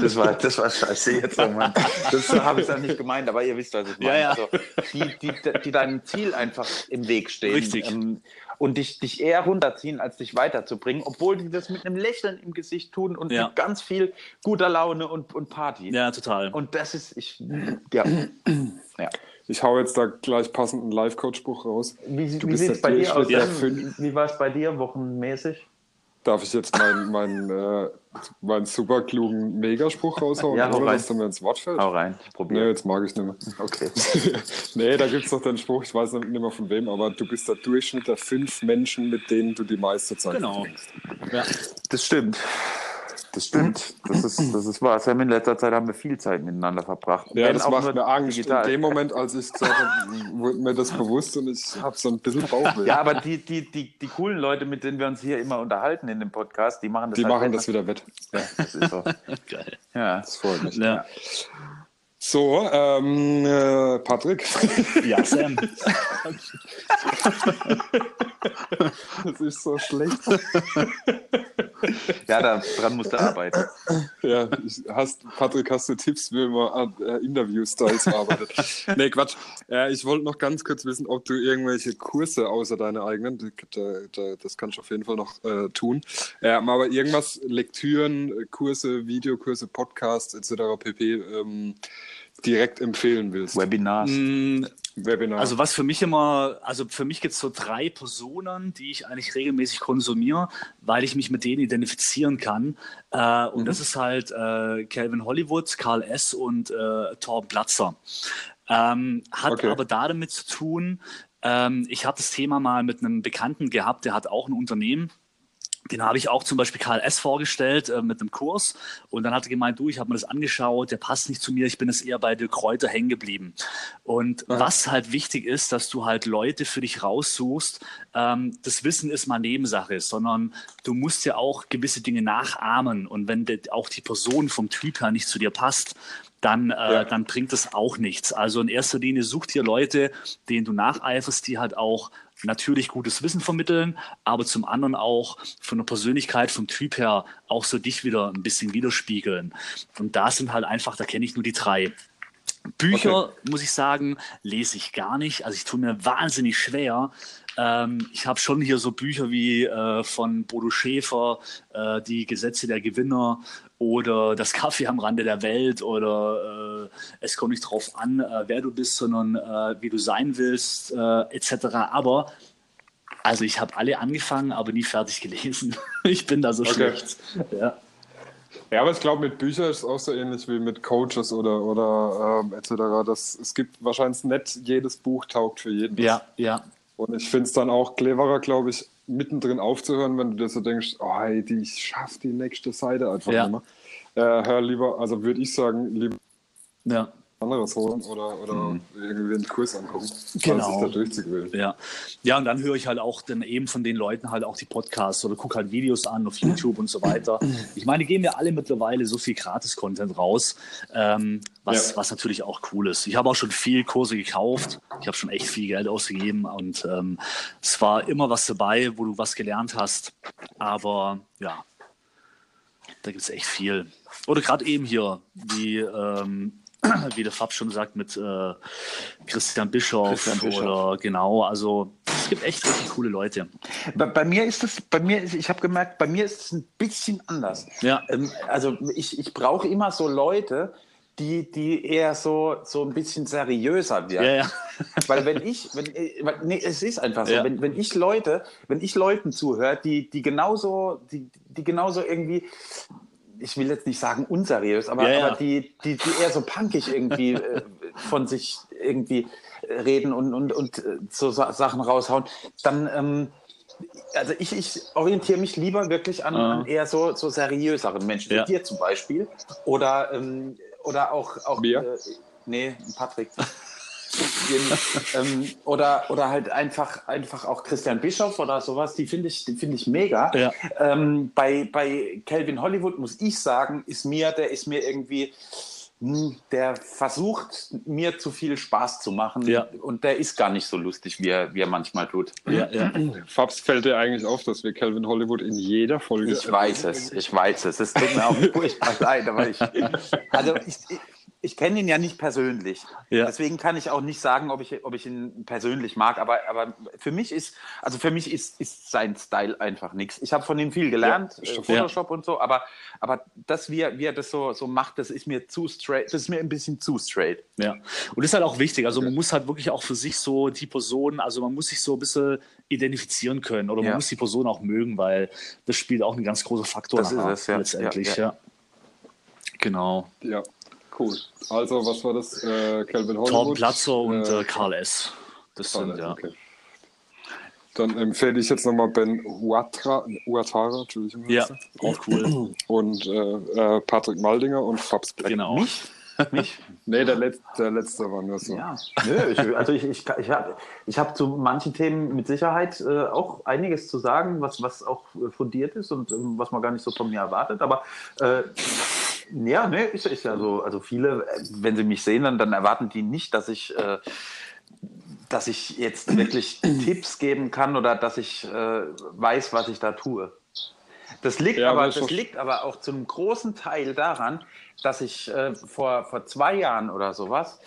Das war, das war scheiße jetzt. Oh Mann. Das habe ich dann nicht gemeint, aber ihr wisst, was ich meine. Ja, ja. Also, die, die, die deinem Ziel einfach im Weg stehen. Richtig. Ähm, und dich, dich eher runterziehen, als dich weiterzubringen, obwohl die das mit einem Lächeln im Gesicht tun und ja. mit ganz viel guter Laune und, und Party. Ja, total. Und das ist, ich, ja. ja. Ich hau jetzt da gleich passend einen Live-Coach-Spruch raus. Wie, wie sieht es bei dir aus? Wie, wie war es bei dir wochenmäßig? Darf ich jetzt meinen, meinen, äh, meinen super klugen Megaspruch raushauen, ja, ohne dass du mir ins Wort fällt? Hau rein, ich probiere. Nee, jetzt mag ich nicht mehr. Okay. nee, da gibt es doch den Spruch, ich weiß nicht mehr von wem, aber du bist der Durchschnitt der fünf Menschen, mit denen du die meiste Zeit genau. verbringst. Ja, das stimmt. Das stimmt. Das ist, das ist wahr. Sam, in letzter Zeit haben wir viel Zeit miteinander verbracht. Ja, das macht mir Angst. Digital. In dem Moment, als ich gesagt habe, wurde mir das bewusst und ich habe so ein bisschen Bauchweh. Ja, aber die, die, die, die coolen Leute, mit denen wir uns hier immer unterhalten in dem Podcast, die machen das Die halt machen das wieder wett. Ja, das ist so. Geil. Ja. Das freut mich. Ja. So, ähm, äh, Patrick. Ja, Sam. das ist so schlecht. Ja, daran musst du arbeiten. Ja, hast, Patrick, hast du Tipps, wie man äh, Interview-Styles arbeitet? nee, Quatsch. Äh, ich wollte noch ganz kurz wissen, ob du irgendwelche Kurse außer deine eigenen, da, da, das kannst du auf jeden Fall noch äh, tun, ähm, aber irgendwas, Lektüren, Kurse, Videokurse, Podcasts etc. pp. Ähm, direkt empfehlen willst? Webinars. Mm, Webinar. Also was für mich immer, also für mich gibt es so drei Personen, die ich eigentlich regelmäßig konsumiere, weil ich mich mit denen identifizieren kann. Äh, und mhm. das ist halt äh, Calvin Hollywood, Karl S. und äh, Torben Platzer. Ähm, hat okay. aber damit zu tun, ähm, ich habe das Thema mal mit einem Bekannten gehabt, der hat auch ein Unternehmen den habe ich auch zum Beispiel Karl S. vorgestellt äh, mit einem Kurs und dann hat er gemeint, du, ich habe mir das angeschaut, der passt nicht zu mir, ich bin jetzt eher bei der Kräuter hängen geblieben. Und ja. was halt wichtig ist, dass du halt Leute für dich raussuchst, ähm, das Wissen ist mal Nebensache, sondern du musst ja auch gewisse Dinge nachahmen und wenn de, auch die Person vom Typ her nicht zu dir passt, dann, äh, ja. dann bringt es auch nichts. Also in erster Linie such dir Leute, denen du nacheiferst, die halt auch natürlich gutes Wissen vermitteln, aber zum anderen auch von der Persönlichkeit, vom Typ her auch so dich wieder ein bisschen widerspiegeln. Und da sind halt einfach, da kenne ich nur die drei. Bücher, okay. muss ich sagen, lese ich gar nicht. Also ich tue mir wahnsinnig schwer. Ähm, ich habe schon hier so Bücher wie äh, von Bodo Schäfer, äh, Die Gesetze der Gewinner oder Das Kaffee am Rande der Welt oder äh, Es kommt nicht drauf an, äh, wer du bist, sondern äh, wie du sein willst, äh, etc. Aber also ich habe alle angefangen, aber nie fertig gelesen. ich bin da so okay. schlecht. Ja. Ja, aber ich glaube, mit Büchern ist es auch so ähnlich wie mit Coaches oder, oder ähm, etc. Das, es gibt wahrscheinlich nicht jedes Buch taugt für jeden. Ja, ja. Und ich finde es dann auch cleverer, glaube ich, mittendrin aufzuhören, wenn du dir so denkst, oh, hey, die, ich schaffe die nächste Seite einfach ja. nicht mehr. Äh, hör lieber, also würde ich sagen, lieber ja. Anderes holen oder, oder Mhm. irgendwie einen Kurs angucken, Genau. sich da durchzuquälen. Ja. ja, und dann höre ich halt auch dann eben von den Leuten halt auch die Podcasts oder gucke halt Videos an auf YouTube und so weiter. Ich meine, die geben ja alle mittlerweile so viel Gratis-Content raus, ähm, was, Ja. was natürlich auch cool ist. Ich habe auch schon viel Kurse gekauft. Ich habe schon echt viel Geld ausgegeben und ähm, es war immer was dabei, wo du was gelernt hast. Aber ja, da gibt es echt viel. Oder gerade eben hier, wie, ähm, wie der Fab schon sagt, mit äh, Christian Bischoff, Christian Bischoff. oder genau, also es gibt echt richtig coole Leute. Bei, bei mir ist es, bei mir ist, ich habe gemerkt, bei mir ist es ein bisschen anders. Ja. Ähm, also ich, ich brauche immer so Leute, die, die eher so, so ein bisschen seriöser werden. Ja, ja. Weil wenn ich, wenn, äh, nee, es ist einfach so, Ja. wenn, wenn ich Leute, wenn ich Leuten zuhöre, die, die genauso, die, die genauso irgendwie, ich will jetzt nicht sagen unseriös, aber, Ja, ja. aber die, die, die eher so punkig irgendwie äh, von sich irgendwie reden und, und, und äh, so Sa Sachen raushauen, dann, ähm, also ich, ich orientiere mich lieber wirklich an, an eher so, so seriöseren Menschen, Ja. wie dir zum Beispiel. Oder, ähm, oder auch, auch Mir? Äh, nee, Patrick. Ähm, oder, oder halt einfach, einfach auch Christian Bischoff oder sowas, die finde ich, die finde ich mega. Ja. Ähm, bei, bei Calvin Hollywood muss ich sagen, ist mir, der ist mir irgendwie, hm, der versucht mir zu viel Spaß zu machen Ja. und der ist gar nicht so lustig, wie er, wie er manchmal tut. Ja, ja. Fabs fällt dir eigentlich auf, dass wir Calvin Hollywood in jeder Folge. Ich weiß es, ich weiß es. Es tut mir auch furchtbar leid, aber ich, also ich, ich, kenne ihn ja nicht persönlich. Ja. Deswegen kann ich auch nicht sagen, ob ich, ob ich ihn persönlich mag. Aber, aber für mich ist, also für mich ist, ist sein Style einfach nichts. Ich habe von ihm viel gelernt, Ja, äh, Photoshop und so, aber, aber das, wie er, wie er das so, so macht, das ist mir zu straight, das ist mir ein bisschen zu straight. Ja, und das ist halt auch wichtig. Also man muss halt wirklich auch für sich so die Person, also man muss sich so ein bisschen identifizieren können oder man Ja. muss die Person auch mögen, weil das spielt auch ein ganz großer Faktor Das ist nachher es, ja. letztendlich. Ja, Ja, ja. Genau. Ja, cool. Also, was war das? Äh, Calvin Hollywood. Torben Platzer und Äh, äh, Karl S. Das sind Alles, ja. okay. Dann empfehle ich jetzt nochmal Ben Uatra, Uatara, Entschuldigung. Ja, auch cool. Und äh, äh, Patrick Maldinger und Fabs Black. Genau. Mich? Mich? Nee, der, Letz-, der letzte war nur so. Ja, Nö, ich, also ich, ich, ich habe ich hab zu manchen Themen mit Sicherheit äh, auch einiges zu sagen, was, was auch fundiert ist und ähm, was man gar nicht so von mir erwartet. Aber äh, ja, ne, ist, ist ja so. Also viele, äh, wenn sie mich sehen, dann, dann erwarten die nicht, dass ich, äh, dass ich jetzt wirklich Tipps geben kann oder dass ich äh, weiß, was ich da tue. Das liegt, Ja, aber, das schon- liegt aber auch zu einem großen Teil daran, dass ich äh, vor, vor zwei Jahren oder sowas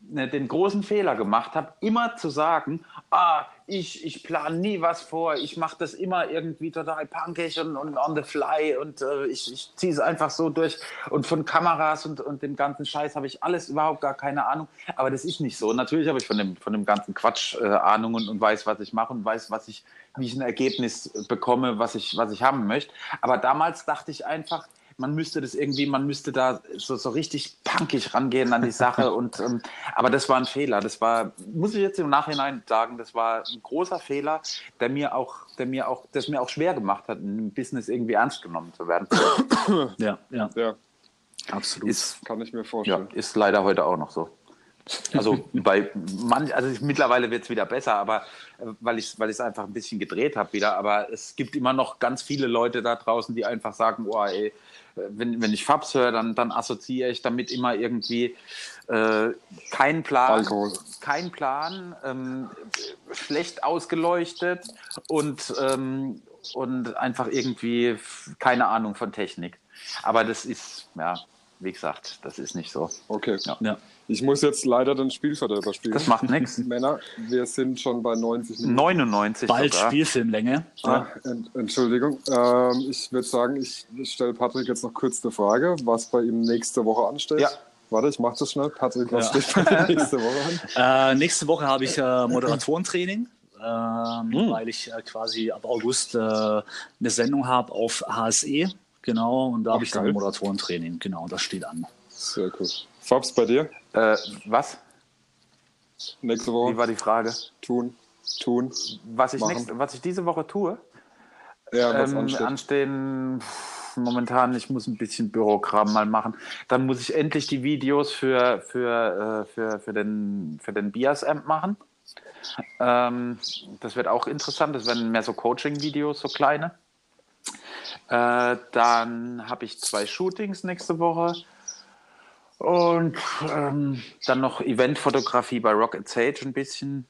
ne, den großen Fehler gemacht habe, immer zu sagen, ah, ich, ich plane nie was vor, ich mache das immer irgendwie total punkig und, und on the fly und äh, ich, ich ziehe es einfach so durch und von Kameras und, und dem ganzen Scheiß habe ich alles überhaupt gar keine Ahnung, aber das ist nicht so. Natürlich habe ich von dem, von dem ganzen Quatsch äh, Ahnung und, und weiß, was ich mache und weiß, was ich, wie ich ein Ergebnis bekomme, was ich, was ich haben möchte. Aber damals dachte ich einfach, man müsste das irgendwie, man müsste da so, so richtig punkig rangehen an die Sache. Und, ähm, aber das war ein Fehler. Das war, muss ich jetzt im Nachhinein sagen, das war ein großer Fehler, der mir auch, der mir auch, das mir auch schwer gemacht hat, im Business irgendwie ernst genommen zu werden. Ja, ja, Ja, absolut. Ist, kann ich mir ja, vorstellen. ist leider heute auch noch so. Also bei manch, also ich, mittlerweile wird es wieder besser, aber äh, weil ich weil ich es einfach ein bisschen gedreht habe wieder. Aber es gibt immer noch ganz viele Leute da draußen, die einfach sagen, oh, ey, wenn, wenn ich Fabs höre, dann, dann assoziiere ich damit immer irgendwie äh, keinen Plan, Alkohol. kein Plan, ähm, schlecht ausgeleuchtet und, ähm, und einfach irgendwie keine Ahnung von Technik. Aber das ist, ja, wie gesagt, das ist nicht so. Okay. ja. Ich muss jetzt leider den Spielverderber spielen. Das macht nichts. Männer, wir sind schon bei 90 Minuten. 99 Bald sogar. Spielfilmlänge. Ah, ent, Entschuldigung. Ähm, ich würde sagen, ich stelle Patrick jetzt noch kurz eine Frage, was bei ihm nächste Woche ansteht. Ja. Warte, ich mache das schnell. Patrick, was Ja. steht bei dir nächste Woche an? Äh, nächste Woche habe ich äh, Moderatorentraining, ähm, Hm. weil ich äh, quasi ab August äh, eine Sendung habe auf HSE. Genau, und da habe ich dann. Moderatorentraining. Genau, das steht an. Sehr cool. Fabs, bei dir? Äh, was? Nächste Wie Woche? war die Frage? Tun, tun. Was ich, nächste, was ich diese Woche tue? Ja, was Ähm, ansteht. anstehen momentan. Ich muss ein bisschen Bürokram mal machen. Dann muss ich endlich die Videos für, für, äh, für, für den, für den Bias-Amp machen. Ähm, das wird auch interessant. Das werden mehr so Coaching-Videos, so kleine. Äh, dann habe ich zwei Shootings nächste Woche. Und ähm, dann noch Eventfotografie bei Rocket Sage ein bisschen.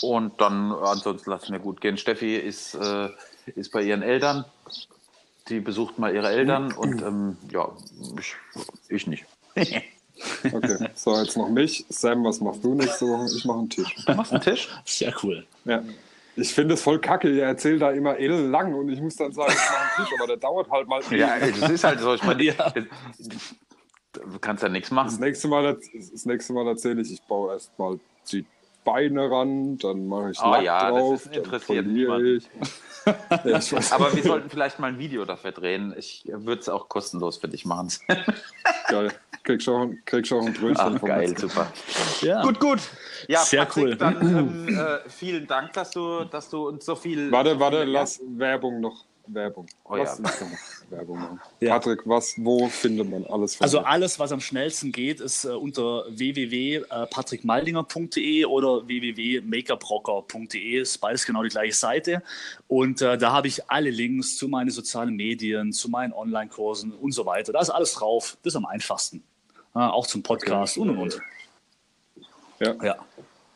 Und dann ansonsten lassen wir gut gehen. Steffi ist, äh, ist bei ihren Eltern. Die besucht mal ihre Eltern und ähm, ja, ich, ich nicht. Okay, so jetzt noch mich. Sam, was machst du nächste Woche? Ich mache einen Tisch. Du machst einen Tisch? Sehr cool. Ja. Ich finde es voll kacke, ihr erzählt da immer ellenlang und ich muss dann sagen, ich mache einen Tisch, aber der dauert halt mal. Ja, das ist halt so. Ich meine, du kannst ja nichts Das machen. nächste Mal, das nächste Mal erzähle ich, ich baue erstmal die Beine ran, dann mache ich Ah, Lack ja, das drauf, ist- dann interessiert poliere niemanden. ich. ja, ich weiß, Aber wir sollten vielleicht mal ein Video dafür drehen. Ich würde es auch kostenlos für dich machen. geil. Kriegst du auch, kriegst du auch ein Brötchen Ach, vom geil, Metzger. super. Ja. Gut, gut. Ja, Sehr Patrick, cool. Dann ähm, äh, vielen Dank, dass du, dass du uns so viel. Warte, warte, lass Werbung noch. Werbung. Oh ja. Werbung machen. Ja. Patrick, was, wo findet man alles von Also dir? alles, was am schnellsten geht, ist äh, unter www.patrickmaldinger.de oder www.makerbrocker.de. Ist beides genau die gleiche Seite. Und äh, da habe ich alle Links zu meinen sozialen Medien, zu meinen Online-Kursen und so weiter. Da ist alles drauf. Das ist am einfachsten. Äh, auch zum Podcast und und und. Ja. Ja.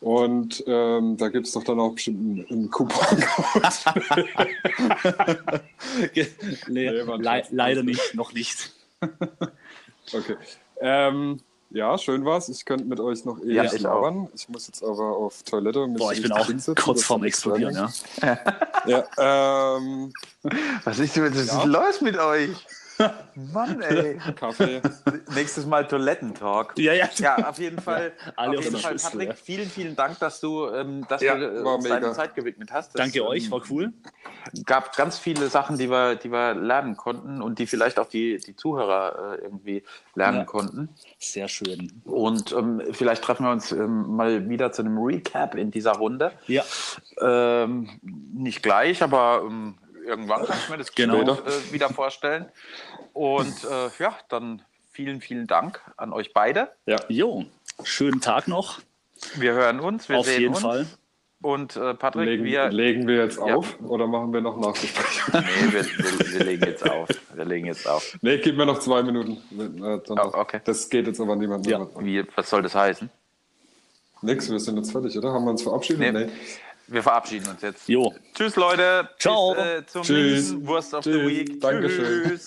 Und ähm, da gibt es doch dann auch bestimmt einen, einen Coupon-Code. nee, le leider nicht, noch nicht. okay. Ähm, ja, schön war's. Ich könnte mit euch noch ewig Ja, ich labern. Ich muss jetzt aber auf Toilette. und mich Boah, ich bin auch hinsetzen, kurz vorm Explodieren. Ja. Ja, ähm, Was ist, was ist Ja. los mit euch? Mann, ey. Kaffee. Nächstes Mal Toilettentalk. Ja, ja. Ja, auf jeden Fall, alle auf jeden Fall Schüssel, Patrick, ja. vielen, vielen Dank, dass du, ähm, dass Ja, du äh, uns deine. Zeit gewidmet hast. Das, Danke euch, ähm, war cool. gab ganz viele Sachen, die wir, die wir lernen konnten und die vielleicht auch die, die Zuhörer äh, irgendwie lernen Ja. konnten. Sehr schön. Und ähm, vielleicht treffen wir uns ähm, mal wieder zu einem Recap in dieser Runde. Ja, Ähm, nicht gleich, aber ähm, irgendwann kann ich mir das Genau. Kino, äh, wieder vorstellen. Und äh, ja, dann vielen, vielen Dank an euch beide. Ja, jo, schönen Tag noch. Wir hören uns, wir Auf sehen jeden uns. Fall. Und äh, Patrick, legen, wir, legen wir jetzt Ja. auf oder machen wir noch Nachbesprechung? nee, wir, wir, wir legen jetzt auf. Wir legen jetzt auf. nee, gib mir noch zwei Minuten. Äh, Oh, okay. Das geht jetzt aber niemand mehr. Ja. Wie, was soll das heißen? Nix, wir sind jetzt fertig, oder? Haben wir uns verabschiedet? Nee. Nee. Wir verabschieden uns jetzt. Jo. Tschüss, Leute. Ciao. Bis, äh, zum Tschüss. nächsten Wurst of the Tschüss. Week. Dankeschön. Tschüss.